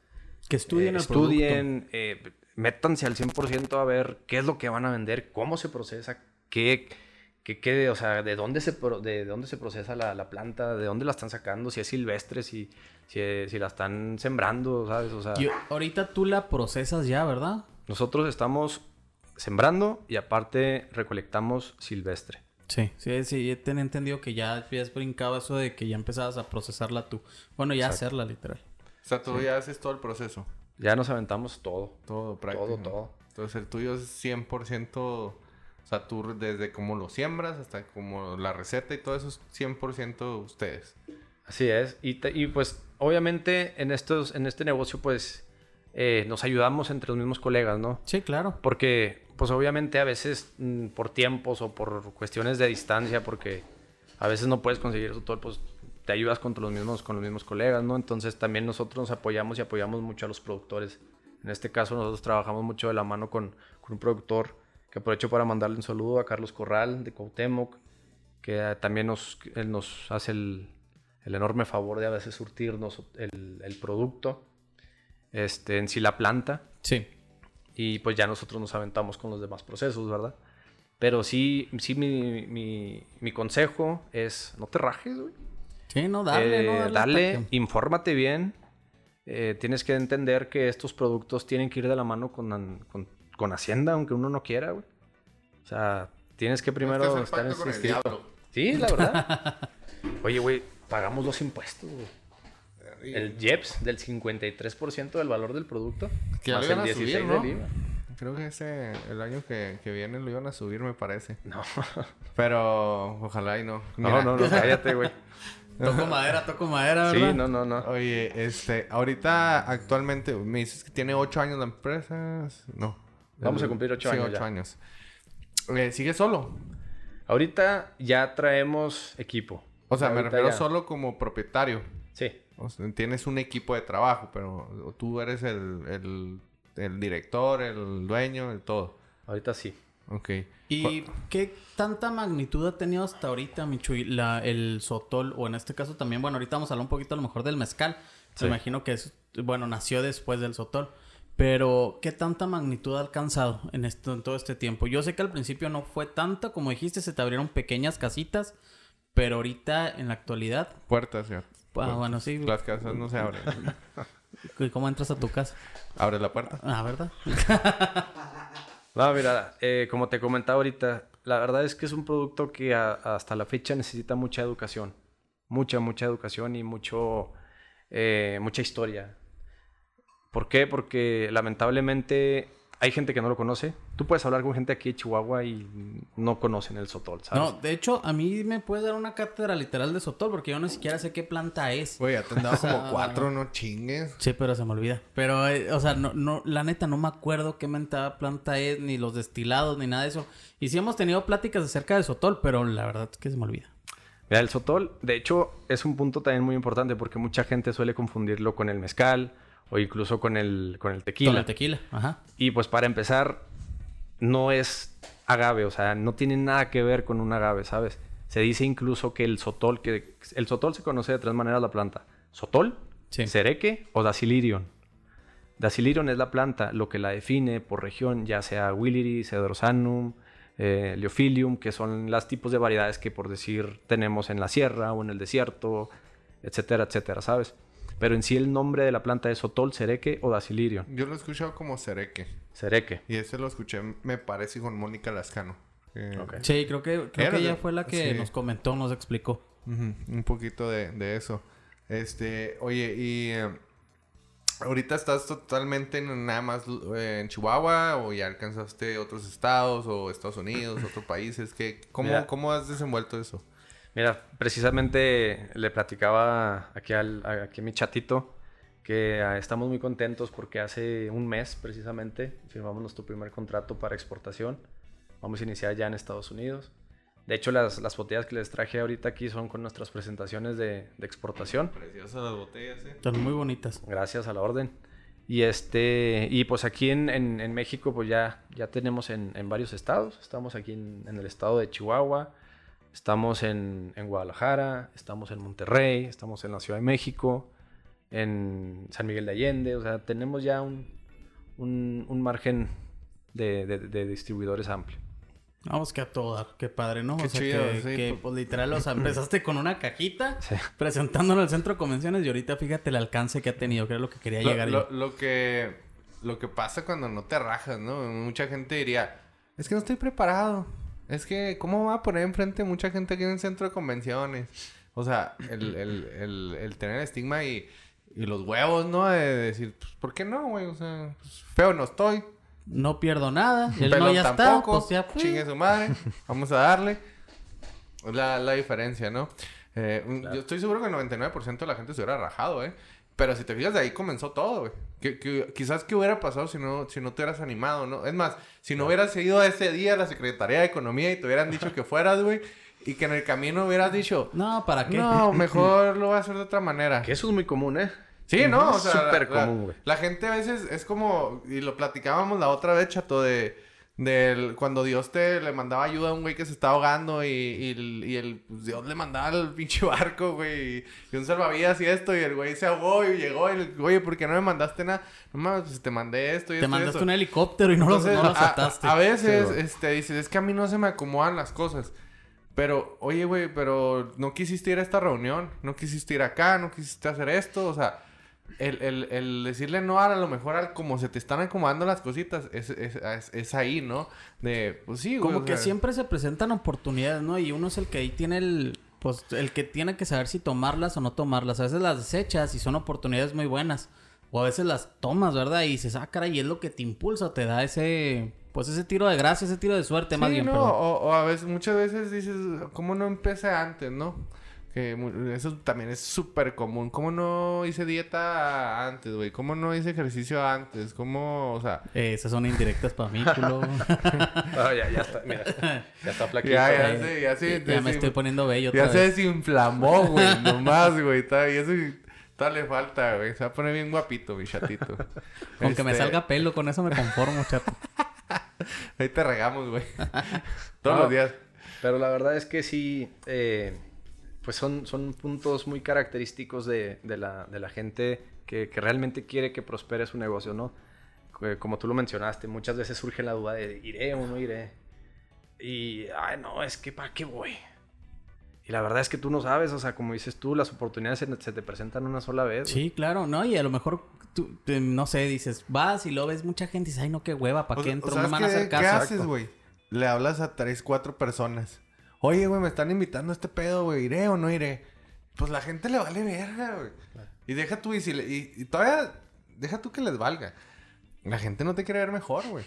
Que estudien Eh, el estudien, eh, métanse al 100% a ver qué es lo que van a vender, cómo se procesa, qué, qué, qué- o sea, de dónde se, pro- de dónde se procesa la, la planta, de dónde la están sacando, si es silvestre, si, si, si la están sembrando, ¿sabes? O sea, ahorita tú la procesas ya, ¿verdad? nosotros estamos sembrando y aparte recolectamos silvestre. Sí, sí, sí, tenía entendido que ya habías brincado eso de que ya empezabas a procesarla tú. Bueno, ya Exacto. hacerla literal. O sea, tú ya haces todo el proceso. Ya nos aventamos todo. Todo práctico. Todo, todo. Entonces el tuyo es 100%, o sea, tú desde cómo lo siembras hasta como la receta y todo eso es 100% ustedes. Así es. Y, te- y pues obviamente en, estos, en este negocio pues eh, nos ayudamos entre los mismos colegas, ¿no? Sí, claro. Porque pues obviamente a veces mm, por tiempos o por cuestiones de distancia, porque a veces no puedes conseguir eso todo, pues te ayudas con los mismos, con los mismos colegas, ¿no? Entonces también nosotros nos apoyamos y apoyamos mucho a los productores. En este caso nosotros trabajamos mucho de la mano con, un productor que aprovecho para mandarle un saludo a Carlos Corral de Cuauhtémoc, que eh, también nos, él nos hace el, el enorme favor de a veces surtirnos el, el producto este, en sí la planta. Sí. Y pues ya nosotros nos aventamos con los demás procesos, ¿verdad? Pero sí, sí mi, mi, mi consejo es no te rajes, güey. Sí, no, dale, Eh, no, dale. dale, infórmate bien. Eh, tienes que entender que estos productos tienen que ir de la mano con, con, con Hacienda, aunque uno no quiera, güey. O sea, tienes que primero que hacer estar pacto con el inscrito. diablo. Sí, la verdad. Oye, güey, pagamos los impuestos, güey. El JEPS del 53% del valor del producto. Que más el a subir, 16 ¿no? del IVA. Creo que ese, el año que, que viene lo iban a subir, me parece. No, Pero ojalá y no. no, Mira, no, no, cállate, güey. Toco madera, toco madera, Sí, ¿verdad? no, no, no. Oye, este, ahorita actualmente me dices que tiene ocho años la empresa. No. Vamos a cumplir ocho sí, años ocho ya. años. Eh, ¿Sigue solo? Ahorita ya traemos equipo. O sea, me Ahorita refiero ya. solo como propietario. Sí, O sea, tienes un equipo de trabajo, pero tú eres el, el, el director, el dueño, el todo. ahorita sí. Ok. ¿Y qué tanta magnitud ha tenido hasta ahorita, Michuy, la, el sotol? O en este caso también, bueno, ahorita vamos a hablar un poquito a lo mejor del mezcal. Sí. Me imagino que es, bueno, nació después del sotol. Pero, ¿qué tanta magnitud ha alcanzado en, esto, en todo este tiempo? Yo sé que al principio no fue tanta, como dijiste, se te abrieron pequeñas casitas. Pero ahorita, en la actualidad, Puertas, ya. Ah, bueno, sí. Las casas no se abren. ¿y ¿Cómo entras a tu casa? Abre la puerta. Ah, ¿verdad? No, mira, eh, como te comentaba ahorita, la verdad es que es un producto que a- hasta la fecha necesita mucha educación. Mucha, mucha educación y mucho, eh, mucha historia. ¿Por qué? Porque lamentablemente hay gente que no lo conoce. Tú puedes hablar con gente aquí de Chihuahua y no conocen el sotol, ¿sabes? No, de hecho, a mí me puedes dar una cátedra literal de sotol porque yo ni siquiera sé qué planta es. Güey, ya te han dado O sea, como cuatro, no chingues. Sí, pero se me olvida. Pero, eh, o sea, no, no, la neta no me acuerdo qué mentada planta es, ni los destilados, ni nada de eso. Y sí hemos tenido pláticas acerca de Sotol, pero la verdad es que se me olvida. Mira, el sotol, de hecho, es un punto también muy importante porque mucha gente suele confundirlo con el mezcal o incluso con el, con el tequila. Con el tequila, ajá. Y pues para empezar, no es agave, o sea, no tiene nada que ver con un agave, ¿sabes? Se dice incluso que el sotol, que el sotol se conoce de tres maneras la planta. Sotol, Sí. Cereque o Dacilirion. Dacilirion es la planta, lo que la define por región, ya sea Williri, Cedrosanum, eh, Leophilium, que son los tipos de variedades que por decir tenemos en la sierra o en el desierto, etcétera, etcétera, ¿sabes? Pero en sí el nombre de la planta es Sotol, Cereque o Dacilirion. Yo lo he escuchado como Cereque. Cereque. Y ese lo escuché, me parece, con Mónica Lascano. Eh. Sí, creo que, creo Era que ella fue la que sí. nos comentó, nos explicó. Un poquito de, de eso. Este, oye, y eh, ahorita estás totalmente en, nada más eh, en Chihuahua o ya alcanzaste otros estados o Estados Unidos, otros países. ¿Qué, cómo, Mira. ¿Cómo has desenvuelto eso? Mira, precisamente le platicaba aquí, al, a- aquí a mi chatito que ah, estamos muy contentos porque hace un mes precisamente firmamos nuestro primer contrato para exportación. Vamos a iniciar ya en Estados Unidos. De hecho, las, las botellas que les traje ahorita aquí son con nuestras presentaciones de, de exportación. Preciosas las botellas, ¿eh? Son muy bonitas. Gracias a la orden. Y este y pues aquí en, en- en México pues ya, ya tenemos en, en varios estados. Estamos aquí en, en el estado de Chihuahua, estamos en, en Guadalajara, estamos en Monterrey, estamos en la Ciudad de México, en San Miguel de Allende. O sea, tenemos ya un, un, un margen de, de- de distribuidores amplio. Vamos que a todo dar, qué padre, ¿no? Qué o sea, chido, que, sí, que, pues- pues, literal, o sea, empezaste con una cajita Sí. presentándolo al centro de convenciones y ahorita fíjate el alcance que ha tenido, que era lo que quería Lo, llegar lo- yo. lo que, lo que pasa cuando no te rajas, ¿no? Mucha gente diría, es que no estoy preparado. Es que, ¿cómo voy a poner enfrente mucha gente aquí en el centro de convenciones? O sea, el, el, el, el tener el estigma y, y los huevos, ¿no? De decir, pues, ¿por qué no, güey? O sea, pues, feo no estoy. No pierdo nada, el no ya está, pues ya. Chingue su madre. Vamos a darle. La, la diferencia, ¿no? Eh, Yo estoy seguro que el 99% de la gente se hubiera rajado, ¿eh? Pero si te fijas, de ahí comenzó todo, güey. Que, que- quizás qué hubiera pasado si no, si no te hubieras animado, ¿no? Es más, si no hubieras ido ese día a la Secretaría de Economía y te hubieran dicho que fueras, güey, y que en el camino hubieras dicho, No, ¿para qué? no, mejor lo voy a hacer de otra manera. Que eso es muy común, ¿eh? Sí, ¿no? O Es sea, la- súper la- común, güey. La, gente a veces es como, y lo platicábamos la otra vez, chato, de del cuando Dios te le mandaba ayuda a un güey que se estaba ahogando y, y, el- y el pues, Dios le mandaba el pinche barco, güey, y, y un salvavidas y esto, y el güey se ahogó y llegó y el oye, ¿por qué no me mandaste nada? No mames, pues te mandé esto y Te esto mandaste esto. un helicóptero y no, Entonces, lo, no lo a- aceptaste. A, veces, este, dices, es que a mí no se me acomodan las cosas. Pero, oye, güey, pero no quisiste ir a esta reunión, no quisiste ir acá, no quisiste hacer esto, o sea, el, el, el decirle no a lo mejor al como se te están acomodando las cositas, es, es, es, es ahí, ¿no? De, pues sí, güey. Como que sea, siempre se presentan oportunidades, ¿no? Y uno es el que ahí tiene el... Pues el que tiene que saber si tomarlas o no tomarlas. A veces las desechas y son oportunidades muy buenas. O a veces las tomas, ¿verdad? Y dices, ah, caray, y es lo que te impulsa, te da ese... Pues ese tiro de gracia, ese tiro de suerte, más bien, no, o a veces, muchas veces dices, ¿cómo no empecé antes, no? Que eso también es súper común. ¿Cómo no hice dieta antes, güey? ¿Cómo no hice ejercicio antes? ¿Cómo, o sea... Eh, esas son indirectas para mí, culo. Ya, ya está, mira. Ya está flaquito. Ya, ya, ya, me desin- estoy poniendo bello otra Ya se vez. desinflamó, güey, nomás, güey. está- Y eso todavía le falta, güey. Se va a poner bien guapito, mi chatito. Con que me Este, salga pelo, con eso me conformo, chato. Ahí te regamos, güey. Todos No. los días. Pero la verdad es que sí, eh, pues son, son puntos muy característicos de, de la, de la gente que, que realmente quiere que prospere su negocio, ¿no? Como tú lo mencionaste, muchas veces surge la duda de iré o no iré. Y, ay, no, es que ¿para qué voy? Y la verdad es que tú no sabes, o sea, como dices tú, las oportunidades se, se te presentan una sola vez. güey. Sí, claro, ¿no? Y a lo mejor, tú, te- no sé, dices, vas y lo ves mucha gente y dices, ay, no, qué hueva, ¿para qué sea, entro? o No me ¿sabes van a qué- hacer ¿Qué caso. haces, güey? Le hablas a tres, cuatro personas. Oye, güey, me están invitando a este pedo, güey. ¿Iré o no iré? Pues la gente le vale verga, güey. Y deja tú, y, si le- y, y todavía, deja tú que les valga. La gente no te quiere ver mejor, güey.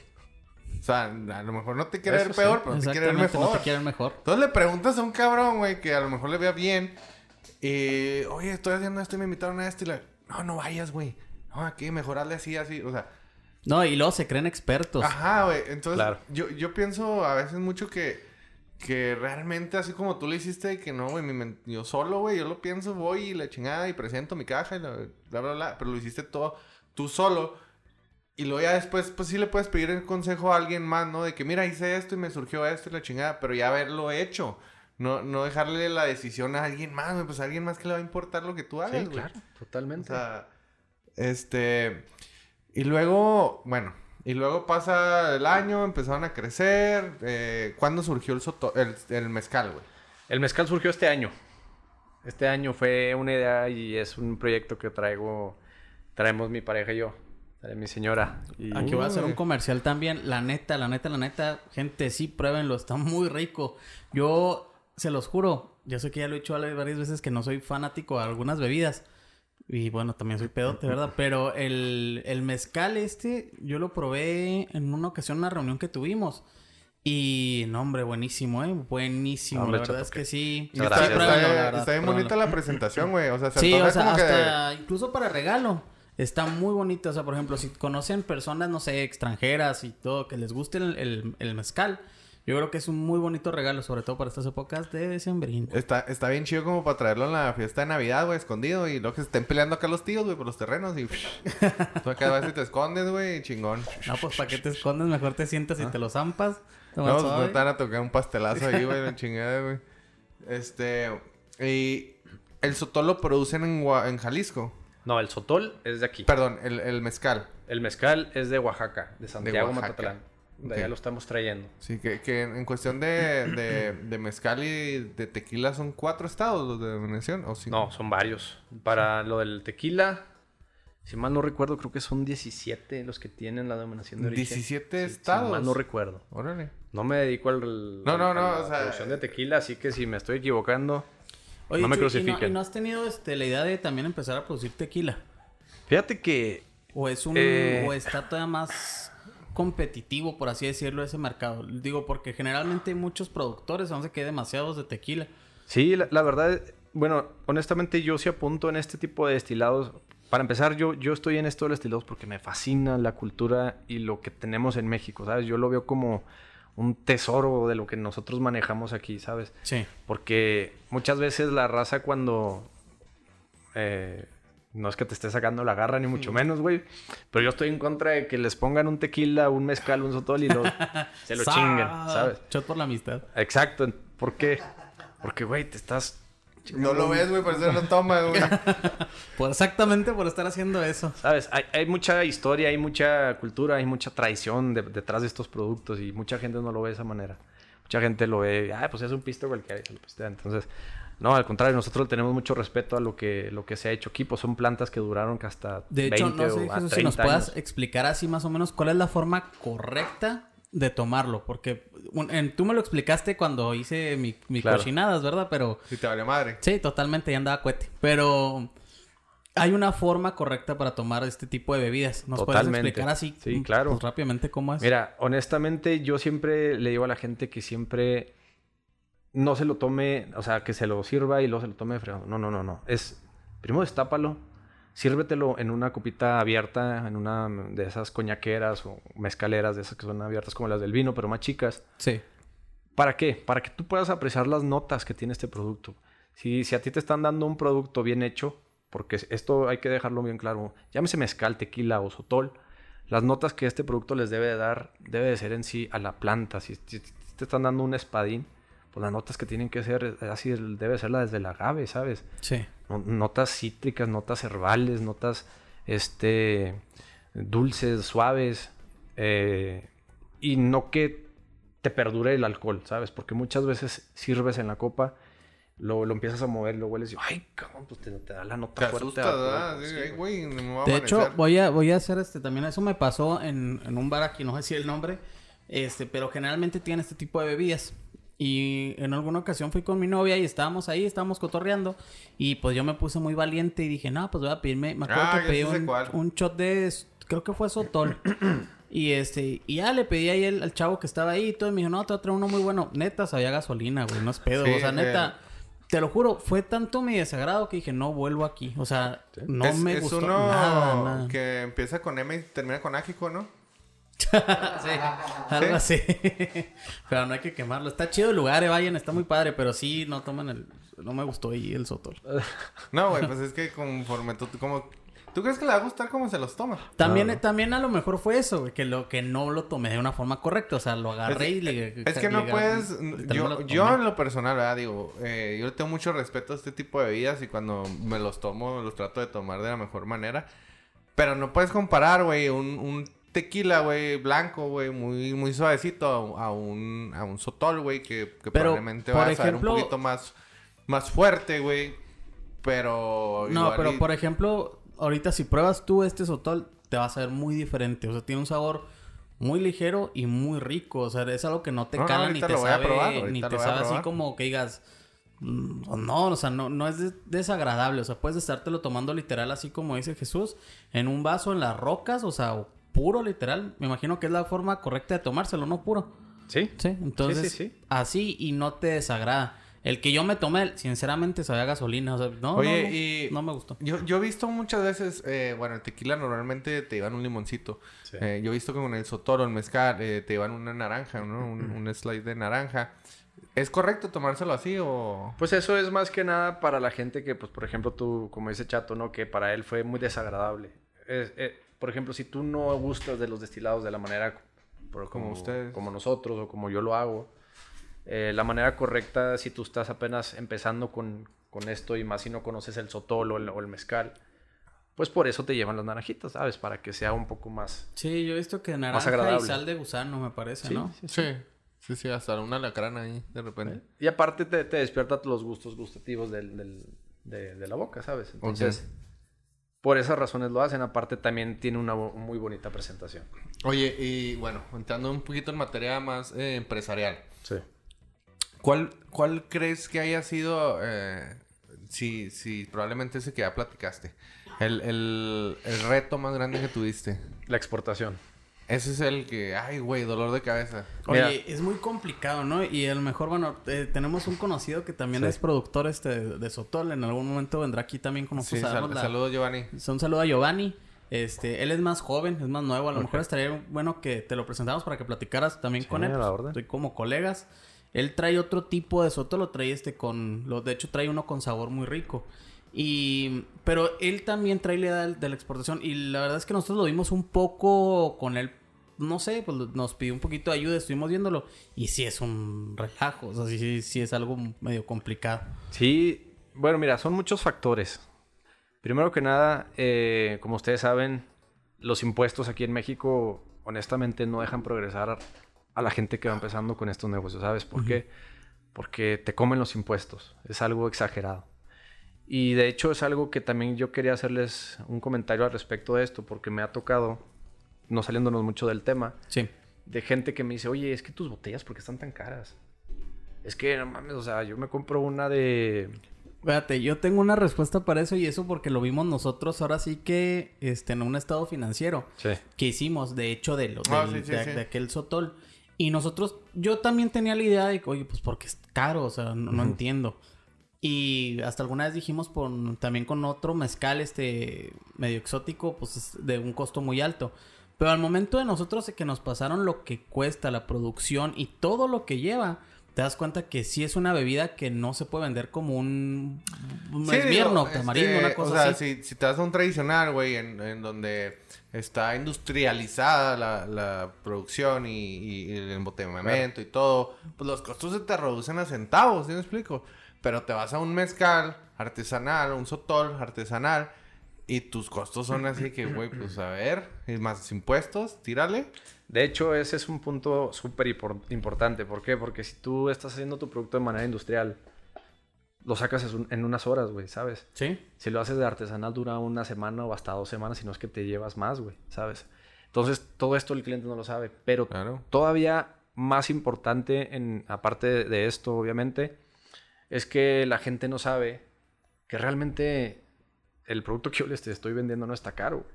O sea, a lo mejor no te quiere Eso ver sí. peor, pero te quiere ver mejor. no te quieren mejor. Entonces le preguntas a un cabrón, güey, que a lo mejor le vea bien. Y, oye, estoy haciendo esto y me invitaron a esto. Y le, no, no vayas, güey. No, aquí mejorarle así, así. O sea, No, y luego se creen expertos. Ajá, güey. Entonces, Claro. yo, yo pienso a veces mucho que, que realmente así como tú lo hiciste, que no, güey, yo solo, güey, yo lo pienso, voy y la chingada y presento mi caja y la, bla, bla, bla, pero lo hiciste todo tú solo. Y luego ya después, pues sí le puedes pedir el consejo a alguien más, ¿no? De que, mira, hice esto y me surgió esto y la chingada, pero ya haberlo hecho. no, no dejarle la decisión a alguien más, güey. Pues a alguien más que le va a importar lo que tú hagas, Sí, claro, totalmente. O sea, este. Y luego, bueno, y luego pasa el año, empezaron a crecer. Eh, ¿Cuándo surgió el, soto- el, el mezcal, güey? El mezcal surgió este año. Este año fue una idea y es un proyecto que traigo, traemos mi pareja y yo, mi señora. Y Aquí voy a hacer un comercial también. La neta, la neta, la neta. Gente, sí, pruébenlo. Está muy rico. Yo se los juro. Yo sé que ya lo he dicho varias veces que no soy fanático de algunas bebidas. Y bueno, también soy pedote, ¿verdad? Pero el, el mezcal este, yo lo probé en una ocasión, en una reunión que tuvimos. Y, no, hombre, buenísimo, ¿eh? Buenísimo. Hombre, la verdad chato, es que sí. Está, gracias. está- verdad, bien bonita la presentación, güey. O sea, se Sí, antoja o sea, como que hasta incluso para regalo. Está muy bonito. O sea, por ejemplo, si conocen personas, no sé, extranjeras y todo, que les guste el, el- el mezcal, yo creo que es un muy bonito regalo, sobre todo para estas épocas de sembrino. Está, está bien chido como para traerlo en la fiesta de Navidad, güey, escondido. Y luego que se estén peleando acá los tíos, güey, por los terrenos. Y tú acá vas y te escondes, güey, chingón. No, pues para qué te escondes, mejor te sientas y te lo zampas. No, pues, no te van a tocar un pastelazo ahí, güey, chingada, güey. Este. Y. El sotol lo producen en, en Jalisco. No, el sotol es de aquí. Perdón, el, el mezcal. El mezcal es de Oaxaca, de Santiago Oaxaca. Matatlán. De allá lo estamos trayendo. Sí, que, que en cuestión de, de, de mezcal y de tequila son cuatro estados los de denominación, ¿o cinco? No, son varios. Para lo del tequila, si mal no recuerdo, creo que son 17 los que tienen la denominación de origen. 17 Sí, estados. Si mal no recuerdo. Órale. No me dedico al, No, no, al- no, a la o sea, producción de tequila, así que si me estoy equivocando, Oye, no me Chuy, ¿y crucifiquen. ¿y no, has tenido este, la idea de también empezar a producir tequila? fíjate que ¿O es un... Eh. o está todavía más competitivo, por así decirlo, ese mercado? Digo, porque generalmente hay muchos productores, no sé qué, demasiados de tequila. Sí, la, la verdad, bueno, honestamente yo sí apunto en este tipo de destilados. Para empezar, yo, yo estoy en esto de los destilados porque me fascina la cultura y lo que tenemos en México, ¿sabes? Yo lo veo como un tesoro de lo que nosotros manejamos aquí, ¿sabes? Sí. Porque muchas veces la raza cuando... eh, no es que te esté sacando la garra ni mucho menos, güey. Pero yo estoy en contra de que les pongan un tequila, un mezcal, un sotol y lo, se lo chinguen, ¿sabes? Shot por la amistad. Exacto. ¿Por qué? Porque, güey, te estás... No lo ves, güey, por eso no toma, güey. Por exactamente por estar haciendo eso. ¿Sabes? Hay, hay mucha historia, hay mucha cultura, hay mucha tradición de- detrás de estos productos y mucha gente no lo ve de esa manera. Mucha gente lo ve, ah, pues es un pisto cualquiera. y se lo pistea". Entonces, no, al contrario, nosotros le tenemos mucho respeto a lo que, lo que se ha hecho aquí. Pues son plantas que duraron que hasta De 20 hecho, no sé, o Jesús, 30 si nos puedas años. explicar así más o menos cuál es la forma correcta de tomarlo. Porque un- en- tú me lo explicaste cuando hice mi, mi Claro. cochinadas, ¿verdad? Pero Si te vale madre. sí, totalmente, ya andaba cuete. Pero hay una forma correcta para tomar este tipo de bebidas. ¿Nos puedes explicar así Sí, mm, claro. pues, rápidamente cómo es? Mira, honestamente, yo siempre le digo a la gente que siempre no se lo tome, o sea, que se lo sirva y luego se lo tome de fregado. No, no, no, no. Es, primero destápalo, sírvetelo en una copita abierta, en una de esas coñaqueras o mezcaleras, de esas que son abiertas como las del vino, pero más chicas. Sí. ¿Para qué? Para que tú puedas apreciar las notas que tiene este producto. Si, si a ti te están dando un producto bien hecho, porque esto hay que dejarlo bien claro, llámese mezcal, tequila o sotol, las notas que este producto les debe de dar debe de ser en sí a la planta. Si, si te están dando un espadín, pues las notas que tienen que ser, eh, así debe ser la desde el agave, ¿sabes? Sí. No- Notas cítricas, notas herbales, notas este dulces, suaves. eh, y no que te perdure el alcohol, ¿sabes? Porque muchas veces sirves en la copa, lo, lo empiezas a mover, lo hueles y ¡ay, cabrón! Pues te, te da la nota Te fuerte. asustas, a- ¿verdad? sí, Sí, güey. ay, güey, me va a De hecho, voy a, voy a hacer este también. Eso me pasó en, en un bar aquí, no sé si el nombre. Este, pero generalmente tiene este tipo de bebidas. Y en alguna ocasión fui con mi novia y estábamos ahí, estábamos cotorreando. Y pues yo me puse muy valiente y dije, no, pues voy a pedirme. Me acuerdo Ah, que pedí un, un shot de. Creo que fue Sotol. y este, y ya le pedí ahí al, al chavo que estaba ahí y todo. Y me dijo, no, te voy a traer uno muy bueno. Neta, sabía gasolina, güey, no es pedo. Sí, o sea, neta. Te lo juro, fue tanto mi desagrado que dije, no vuelvo aquí. O sea, no es, me es gustó uno nada, nada. que empieza con M y termina con ágico, ¿no? sí, algo así. pero no hay que quemarlo. Está chido el lugar, eh, vayan, está muy padre, pero sí, no toman el... No me gustó ahí el sotol. No, güey, pues es que conforme tú, como ¿Tú crees que le va a gustar cómo se los toma? También, Claro. también a lo mejor fue eso, güey, que lo que no lo tomé de una forma correcta. O sea, lo agarré y le. Es que no puedes. Yo, yo en lo personal, ¿verdad? Digo, eh, yo le tengo mucho respeto a este tipo de bebidas y cuando me los tomo, los trato de tomar de la mejor manera. Pero no puedes comparar, güey, un, un tequila, güey, blanco, güey, muy, muy suavecito a, a un, a un sotol, güey, que, que Pero, probablemente va a ejemplo- un poquito más, más fuerte, güey. Pero. No, pero y- por ejemplo, ahorita si pruebas tú este sotol, te va a saber muy diferente. O sea, tiene un sabor muy ligero y muy rico. O sea, es algo que no te No, no, cala ni te sabe, probar, ni te sabe así como que digas. "Mm, No, o sea, no, no es des- desagradable. O sea, puedes estártelo tomando literal así como dice Jesús, en un vaso en las rocas, o sea, puro literal. Me imagino que es la forma correcta de tomárselo, no puro. Sí. Sí, entonces sí, sí. así y no te desagrada. El que yo me tomé, sinceramente, sabía a gasolina. O sea, no, Oye, no, no, y- no me gustó. Yo, yo he visto muchas veces, eh, bueno, el tequila normalmente te llevan un limoncito. Sí. Eh, yo he visto que con el sotoro, el mezcal, eh, te llevan una naranja, ¿no? Un, un slide de naranja. ¿Es correcto tomárselo así o...? Pues eso es más que nada para la gente que, pues, por ejemplo, tú, como dice Chato, ¿no? Que para él fue muy desagradable. Es- eh, por ejemplo, si tú no gustas de los destilados de la manera por- como, Como ustedes. como nosotros o como yo lo hago, eh, la manera correcta, si tú estás apenas empezando con, con esto y más si no conoces el sotol o el, o el mezcal, pues por eso te llevan las naranjitas, ¿sabes? Para que sea un poco más... Sí, yo he visto que naranja y sal de gusano, me parece, Sí, ¿no? sí, Sí. Sí, sí, hasta una lacrana ahí, de repente. Y aparte te, te despierta los gustos gustativos del, del- de, de la boca, ¿sabes? Entonces, por esas razones lo hacen. Aparte también tiene una muy bonita presentación. Oye, y bueno, entrando un poquito en materia más eh, empresarial. Sí. ¿Cuál, ¿Cuál crees que haya sido, eh, si, si probablemente ese que ya platicaste, el, el, el reto más grande que tuviste? La exportación. Ese es el que, ay, güey, dolor de cabeza. Oye, Mira. es muy complicado, ¿no? Y a lo mejor, bueno, eh, tenemos un conocido que también Sí. es productor este de, de Sotol. En algún momento vendrá aquí también con Sí, nosotros a sal- la- saludos, Giovanni. Un saludo a Giovanni. Este, él es más joven, es más nuevo. A lo Ok. mejor estaría bueno que te lo presentamos para que platicaras también Sí, con él. a la pues, orden. Estoy como colegas. Él trae otro tipo de soto, lo trae este con... Lo, de hecho, trae uno con sabor muy rico. Y... Pero él también trae la idea de, de la exportación. Y la verdad es que nosotros lo vimos un poco con él. No sé, pues nos pidió un poquito de ayuda, estuvimos viéndolo. Y sí es un relajo. O sea, sí, sí, es algo medio complicado. Sí, bueno, mira, son muchos factores. Primero que nada, eh, como ustedes saben, los impuestos aquí en México, honestamente, no dejan progresar a la gente que va empezando con estos negocios. ¿Sabes por qué? Porque te comen los impuestos. Es algo exagerado. Y de hecho es algo que también yo quería hacerles un comentario al respecto de esto, porque me ha tocado, no saliéndonos mucho del tema, Sí. de gente que me dice, oye, es que tus botellas, ¿por qué están tan caras? Es que, no mames, o sea, yo me compro una de... Fíjate, yo tengo una respuesta para eso y eso porque lo vimos nosotros ahora sí que este, en un estado financiero Sí. que hicimos, de hecho, de, lo, Ah, del- sí, sí, de, sí. de aquel sotol. Y nosotros, yo también tenía la idea de que, oye, pues porque es caro, o sea, no, entiendo. Y hasta alguna vez dijimos por, también con otro mezcal, este, medio exótico, pues es de un costo muy alto. Pero al momento de nosotros que nos pasaron lo que cuesta la producción y todo lo que lleva, te das cuenta que sí es una bebida que no se puede vender como un, un Sí, esmirno, digo, tamarindo, este, una cosa O sea, así. si, si te vas a un tradicional, güey, en, en donde está industrializada la, la producción y, y- y el embotellamiento y todo, pues los costos se te reducen a centavos, ¿sí me explico? Pero te vas a un mezcal artesanal, un sotol artesanal, y tus costos son así que, güey, pues a ver, y más impuestos, tírale. De hecho, ese es un punto súper impor- importante. ¿Por qué? Porque si tú estás haciendo tu producto de manera industrial, lo sacas en un- en unas horas, güey, ¿sabes? Sí. Si lo haces de artesanal, dura una semana o hasta dos semanas, si no es que te llevas más, güey, ¿sabes? Entonces, todo esto el cliente no lo sabe. Pero Claro. todavía más importante, en, aparte de esto, obviamente, es que la gente no sabe que realmente el producto que yo les estoy vendiendo no está caro.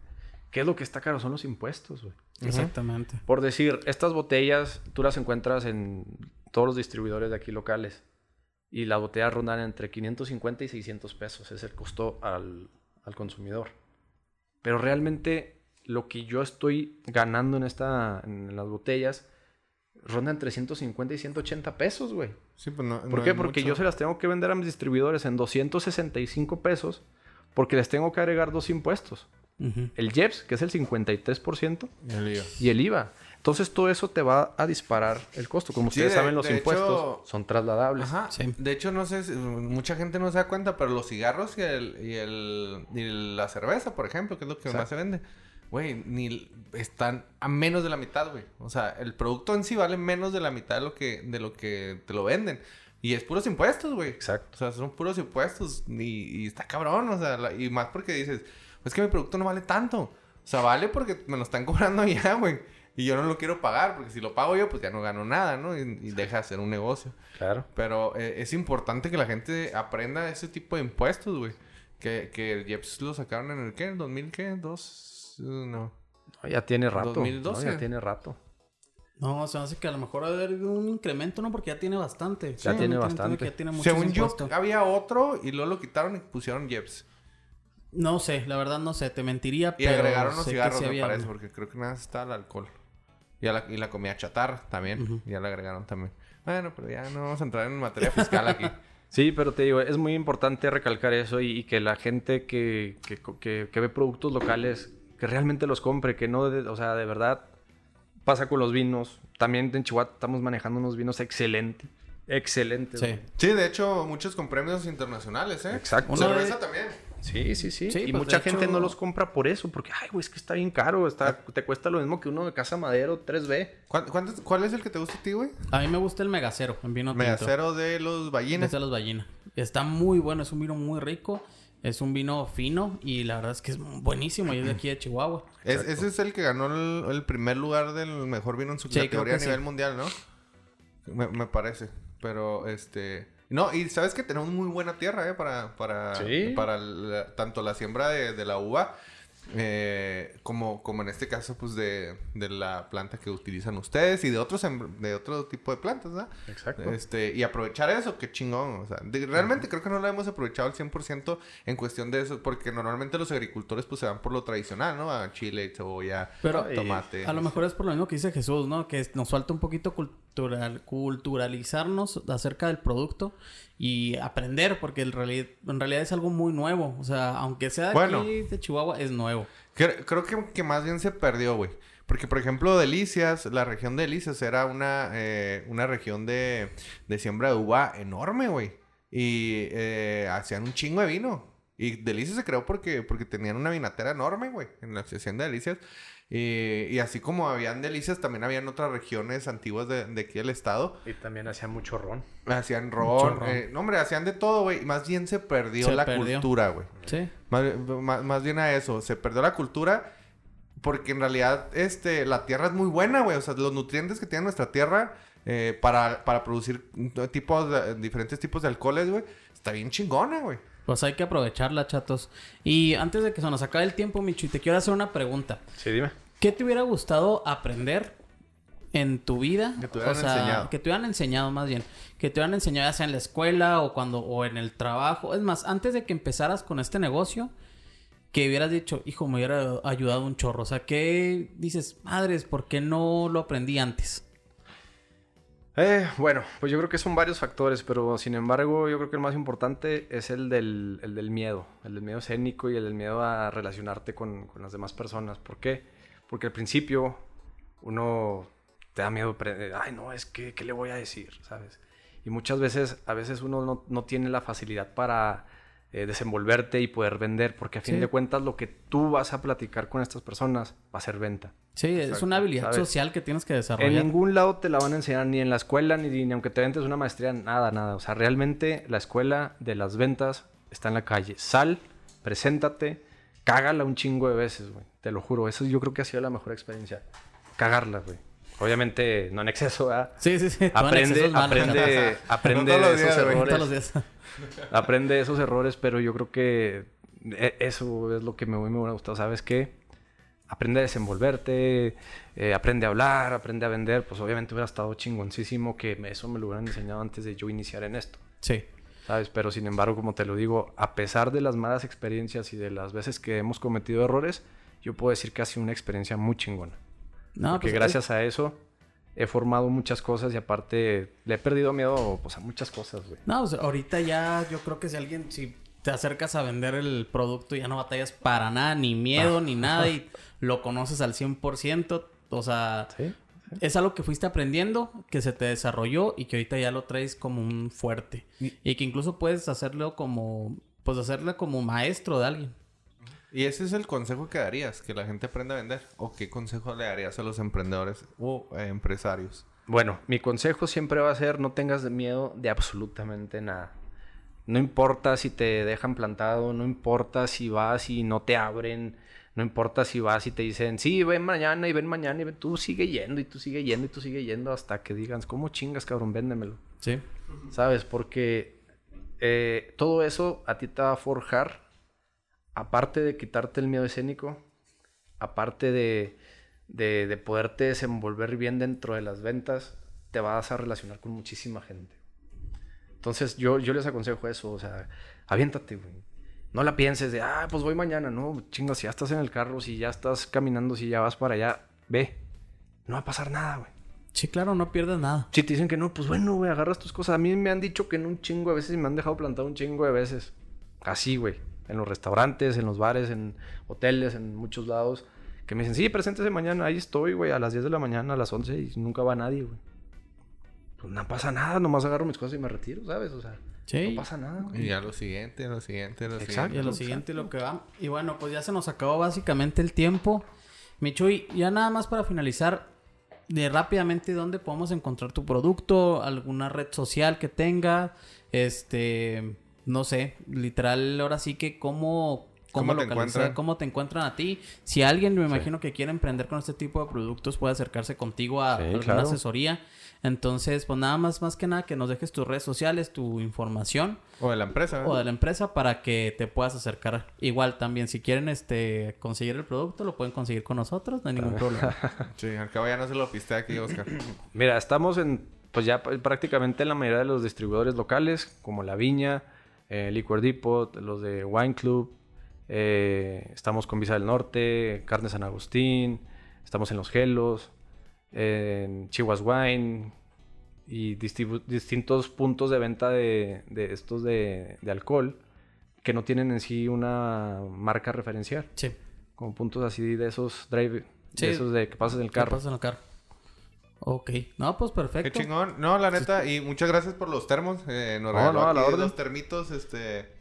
¿Qué es lo que está caro? Son los impuestos, güey. Exactamente. Por decir, estas botellas tú las encuentras en todos los distribuidores de aquí locales. Y las botellas rondan entre 550 y 600 pesos. Es el costo al, al consumidor. Pero realmente lo que yo estoy ganando en, esta, en las botellas ronda entre 150 y 180 pesos, güey. Sí, pues no. ¿Por no qué? Porque mucho. yo se las tengo que vender a mis distribuidores en 265 pesos porque les tengo que agregar dos impuestos. Ujú. el JEPS, que es el 53%, El lío. y el IVA. Entonces todo eso te va a disparar el costo. Como Sí, ustedes de- saben, los impuestos hecho- son trasladables. Ajá. Sí. De hecho, no sé, si- mucha gente no se da cuenta, pero los cigarros y el, y el y la cerveza, por ejemplo, que es lo que más se vende, güey, ni están a menos de la mitad, güey. O sea, el producto en sí vale menos de la mitad de lo que de lo que te lo venden. Y es puros impuestos, güey. Exacto. O sea, son puros impuestos y, y está cabrón, o sea, la- y más porque dices, es que mi producto no vale tanto. O sea, vale porque me lo están cobrando ya, güey. Y yo no lo quiero pagar, porque si lo pago yo, pues ya no gano nada, ¿no? Y, y deja de ser un negocio. Claro. Pero eh, es importante que la gente aprenda ese tipo de impuestos, güey. Que, que el IEPS lo sacaron en el, ¿qué? ¿En 2000 qué? ¿Dos? No. No, ya tiene rato. 2012. No, ya tiene rato. No, se me hace que a lo mejor va a haber un incremento, ¿no? Porque ya tiene bastante. Ya tiene bastante. ya tiene Según yo, había otro y luego lo quitaron y pusieron IEPS. No sé, la verdad no sé, te mentiría, Y pero agregaron los cigarros, sí me había parece, uno. porque creo que nada más está el alcohol. Y, a la, y la comida chatarra también. Ya la agregaron también. Bueno, pero ya no vamos a entrar en materia fiscal aquí. Sí, pero te digo, es muy importante recalcar eso y, y que la gente que, que, que- que ve productos locales, que realmente los compre, que no, de- o sea, de verdad, pasa con los vinos. También en Chihuahua estamos manejando unos vinos excelentes. Excelentes. Sí. Sí, de hecho, muchos con premios internacionales, ¿eh? Exacto. Uno Cerveza de- también. Sí, sí, sí. Sí, y pues, mucha gente hecho- no los compra por eso, porque, ay, güey, es que está bien caro. Está, te cuesta lo mismo que uno de Casa Madero 3B. ¿Cuán- cuántos- ¿Cuál es el que te gusta a ti, güey? A mí me gusta el megacero en vino tinto. Megacero de los ballinas. Es de los Ballina. Está muy bueno, es un vino muy rico. Es un vino fino y la verdad es que es buenísimo. Y es de aquí de Chihuahua. Es- ese es el que ganó el, el primer lugar del mejor vino en su Sí, categoría a nivel sí. mundial, ¿no? Me, me parece. Pero, este... No, y sabes que tenemos muy buena tierra, ¿eh? Para, para, Sí. para la- tanto la siembra de, de la uva eh, como, como en este caso, pues, de, de la planta que utilizan ustedes y de otros em- de otro tipo de plantas, ¿verdad? Exacto. Este, y aprovechar eso, qué chingón. O sea, de- realmente creo que no lo hemos aprovechado al 100% en cuestión de eso, porque normalmente los agricultores pues se van por lo tradicional, ¿no? A chile, cebolla, Pero, tomate. A lo mejor es por lo mismo que dice Jesús, ¿no? Que nos falta un poquito cultural, culturalizarnos acerca del producto y aprender, porque en realidad, en realidad es algo muy nuevo. O sea, aunque sea de Bueno. aquí de Chihuahua, es nuevo. Cre- creo que, que más bien se perdió, güey. Porque, por ejemplo, Delicias, la región de Delicias era una, eh, una región de, de siembra de uva enorme, güey. Y eh, hacían un chingo de vino. Y Delicias se creó porque, porque tenían una vinatera enorme, güey, en la asociación de Delicias. Y, y así como habían Delicias, también habían otras regiones antiguas de, de aquí del estado. Y también hacía mucho ron. Hacían ron. ron. eh, no, hombre, hacían de todo, güey. Más bien se perdió Se la perdió. cultura, güey. Sí. Más, más- más bien a eso, se perdió la cultura porque en realidad este, la tierra es muy buena, güey. O sea, los nutrientes que tiene nuestra tierra eh, para, para producir tipos de- diferentes tipos de alcoholes, güey, está bien chingona, güey. Pues hay que aprovecharla, chatos. Y antes de que se nos acabe el tiempo, Michu, te quiero hacer una pregunta. Sí, dime. ¿Qué te hubiera gustado aprender en tu vida? Que te hubieran enseñado. Que te hubieran enseñado más bien. Que te hubieran enseñado ya sea en la escuela o cuando o en el trabajo. Es más, antes de que empezaras con este negocio, que hubieras dicho, hijo, me hubiera ayudado un chorro. O sea, ¿qué dices, madres, por qué no lo aprendí antes? Eh, bueno, pues yo creo que son varios factores, pero sin embargo yo creo que el más importante es el del, el del miedo, el del miedo escénico y el miedo a relacionarte con, las demás personas. ¿Por qué? Porque al principio uno te da miedo, ay no, es que, ¿qué le voy a decir? ¿Sabes? Y muchas veces, a veces uno no, no tiene la facilidad para eh, desenvolverte y poder vender, porque a fin Sí. de cuentas lo que tú vas a platicar con estas personas va a ser venta. Sí, es una habilidad ¿sabes? social que tienes que En desarrollar. ningún lado te la van a enseñar, ni en la escuela, ni, ni aunque te ventes una maestría, nada, nada. O sea, realmente la escuela de las ventas está en la calle. Sal, preséntate, cágala un chingo de veces, güey. Te lo juro. Eso yo creo que ha sido la mejor experiencia. Cagarla, güey. Obviamente, no en exceso, ¿verdad? Sí, sí, sí. Aprende, aprende, aprende de esos días, güey. chato. Todos los errores. días. Aprende de esos errores, pero yo creo que e- eso es lo que me, me hubiera gustado. ¿Sabes qué? Aprende a desenvolverte, eh, aprende a hablar, aprende a vender. Pues obviamente hubiera estado chingoncísimo que eso me lo hubieran enseñado antes de yo iniciar en esto. Sí. ¿Sabes? Pero sin embargo, como te lo digo, a pesar de las malas experiencias y de las veces que hemos cometido errores, yo puedo decir que ha sido una experiencia muy chingona. No, Porque pues, gracias a eso he formado muchas cosas y aparte le he perdido miedo pues, a muchas cosas, güey. No, o sea, ahorita ya yo creo que si alguien, si te acercas a vender el producto y ya no batallas para nada, ni miedo, ni nada, y lo conoces al 100%. O sea, Sí. es algo que fuiste aprendiendo, que se te desarrolló y que ahorita ya lo traes como un fuerte. Y que incluso puedes hacerlo como, pues hacerlo como maestro de alguien. ¿Y ese es el consejo que darías? ¿Que la gente aprenda a vender? ¿O qué consejo le darías a los emprendedores o eh, empresarios? Bueno, mi consejo siempre va a ser no tengas miedo de absolutamente nada. No importa si te dejan plantado, no importa si vas y no te abren, no importa si vas y te dicen, sí, ven mañana y ven mañana y ven, tú sigue yendo y tú sigue yendo y tú sigue yendo hasta que digas, ¿cómo chingas, cabrón? Véndemelo. Sí. ¿Sabes? Porque eh, todo eso a ti te va a forjar, aparte de quitarte el miedo escénico, aparte de, de, de poderte desenvolver bien dentro de las ventas, te vas a relacionar con muchísima gente. Entonces yo, yo les aconsejo eso, o sea, aviéntate, güey. No la pienses de, ah, pues voy mañana, no, chingo, si ya estás en el carro, si ya estás caminando, si ya vas para allá, ve. No va a pasar nada, güey. Sí, claro, no pierdes nada. Si te dicen que no, pues bueno, güey, agarras tus cosas. A mí me han dicho que en un chingo de veces y me han dejado plantado un chingo de veces. Así, güey. En los restaurantes, en los bares, en hoteles, en muchos lados. Que me dicen, sí, preséntese mañana. Ahí estoy, güey, a las 10 de la mañana, a las 11 y nunca va nadie, güey. Pues no pasa nada, nomás agarro mis cosas y me retiro, ¿sabes? O sea, Sí. no pasa nada, güey. Y a lo siguiente, a lo siguiente, a lo Exacto. Y a lo Exacto. siguiente lo que va. Y bueno, pues ya se nos acabó básicamente el tiempo. Michuy, ya nada más para finalizar, de rápidamente dónde podemos encontrar tu producto, alguna red social que tenga, este, no sé, literal, ahora sí que cómo, cómo, ¿Cómo te localizar, encuentran? cómo te encuentran a ti. Si alguien, me imagino que quiere emprender con este tipo de productos, puede acercarse contigo a Sí, alguna claro. asesoría. Entonces, pues nada más, más que nada que nos dejes tus redes sociales, tu información O de la empresa. o de la empresa para que te puedas acercar. Igual también, si quieren este conseguir el producto, lo pueden conseguir con nosotros, no hay ningún problema. Sí, al cabo ya no se lo piste aquí, Oscar. Mira, estamos en, pues ya pr- prácticamente en la mayoría de los distribuidores locales, como La Viña, eh, Liquor Depot, los de Wine Club, eh, estamos con Visa del Norte, Carne San Agustín, estamos en Los Gelos, en Chihuahua Wine y distintos puntos de venta de, de estos de, de alcohol que no tienen en sí una marca referencial, Sí. como puntos así de esos drive, Sí. de esos de que pasas en el ¿Qué carro. pasa en el carro? Ok. No, pues perfecto. Qué chingón. No, la neta, y muchas gracias por los termos. Eh, nos No, regaló no, a la aquí orden. dos termitos, este,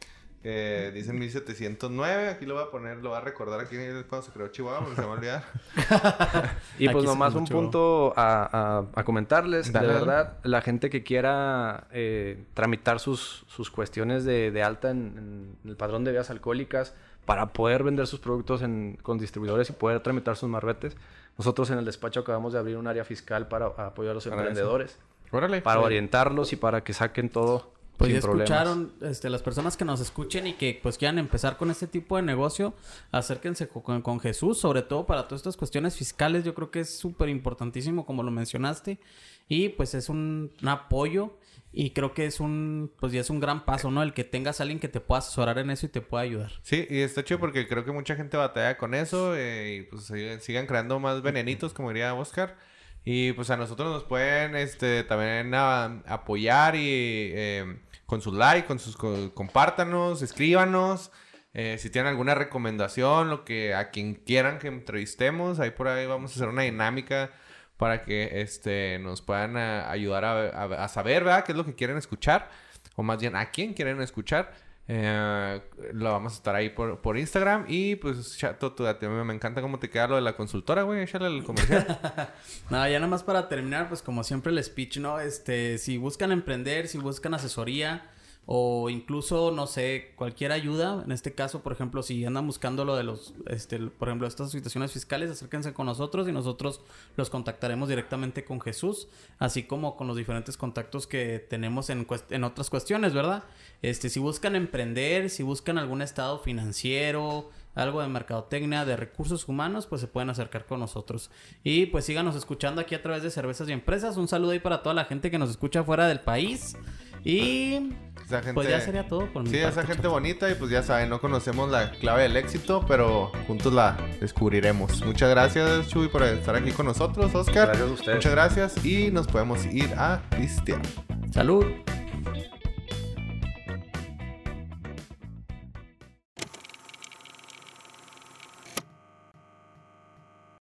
que dicen 1709. Aquí lo voy a poner, lo voy a recordar aquí cuando se creó Chihuahua, porque se me va a olvidar. Y pues nomás un punto a, a- a comentarles. Dale, de dale. verdad, la gente que quiera eh, tramitar sus, sus cuestiones de, de alta en, en el padrón de vías alcohólicas para poder vender sus productos en- con distribuidores y poder tramitar sus marbetes. Nosotros en el despacho acabamos de abrir un área fiscal para apoyar a los emprendedores, Órale. para orientarlos y para que saquen todo Pues ya escucharon, este, las personas que nos escuchen y que pues quieran empezar con este tipo de negocio, acérquense co- con, con Jesús, sobre todo para todas estas cuestiones fiscales, yo creo que es súper importantísimo como lo mencionaste y pues es un, un apoyo y creo que es un, pues ya es un gran paso, ¿no? El que tengas a alguien que te pueda asesorar en eso y te pueda ayudar. Sí, y está chido porque creo que mucha gente batalla con eso eh, y pues sigan, sigan creando más venenitos, como diría Oscar. Y pues a nosotros nos pueden este, también ah, apoyar y eh, con sus likes, con sus co- compártanos, escríbanos. eh, si tienen alguna recomendación, lo que a quien quieran que entrevistemos, ahí por ahí vamos a hacer una dinámica para que este nos puedan ah, ayudar a, saber. ¿Qué es lo que quieren escuchar? O más bien, ¿a quién quieren escuchar? Eh, lo vamos a estar ahí por, por Instagram. Y pues, chato, tú date, me encanta cómo te queda lo de la consultora, güey. Échale el comercial. Nada, ya nada más para terminar, pues como siempre el speech, ¿no? Este, si buscan emprender, si buscan asesoría o incluso, no sé, cualquier ayuda, en este caso, por ejemplo, si andan buscando lo de los, este, por ejemplo, estas situaciones fiscales, acérquense con nosotros y nosotros los contactaremos directamente con Jesús, así como con los diferentes contactos que tenemos en, en otras cuestiones, ¿verdad? Este, si buscan emprender, si buscan algún estado financiero, algo de mercadotecnia, de recursos humanos, pues se pueden acercar con nosotros. Y pues síganos escuchando aquí a través de Cervezas y Empresas. Un saludo ahí para toda la gente que nos escucha fuera del país. Y Esa gente... pues ya sería todo por mi Sí, esa gente bonita y pues ya saben, no conocemos la clave del éxito, pero juntos la descubriremos. Muchas gracias, Chuy, por estar aquí con nosotros, Oscar. Gracias a ustedes. Muchas gracias y nos podemos ir a pistear. Salud.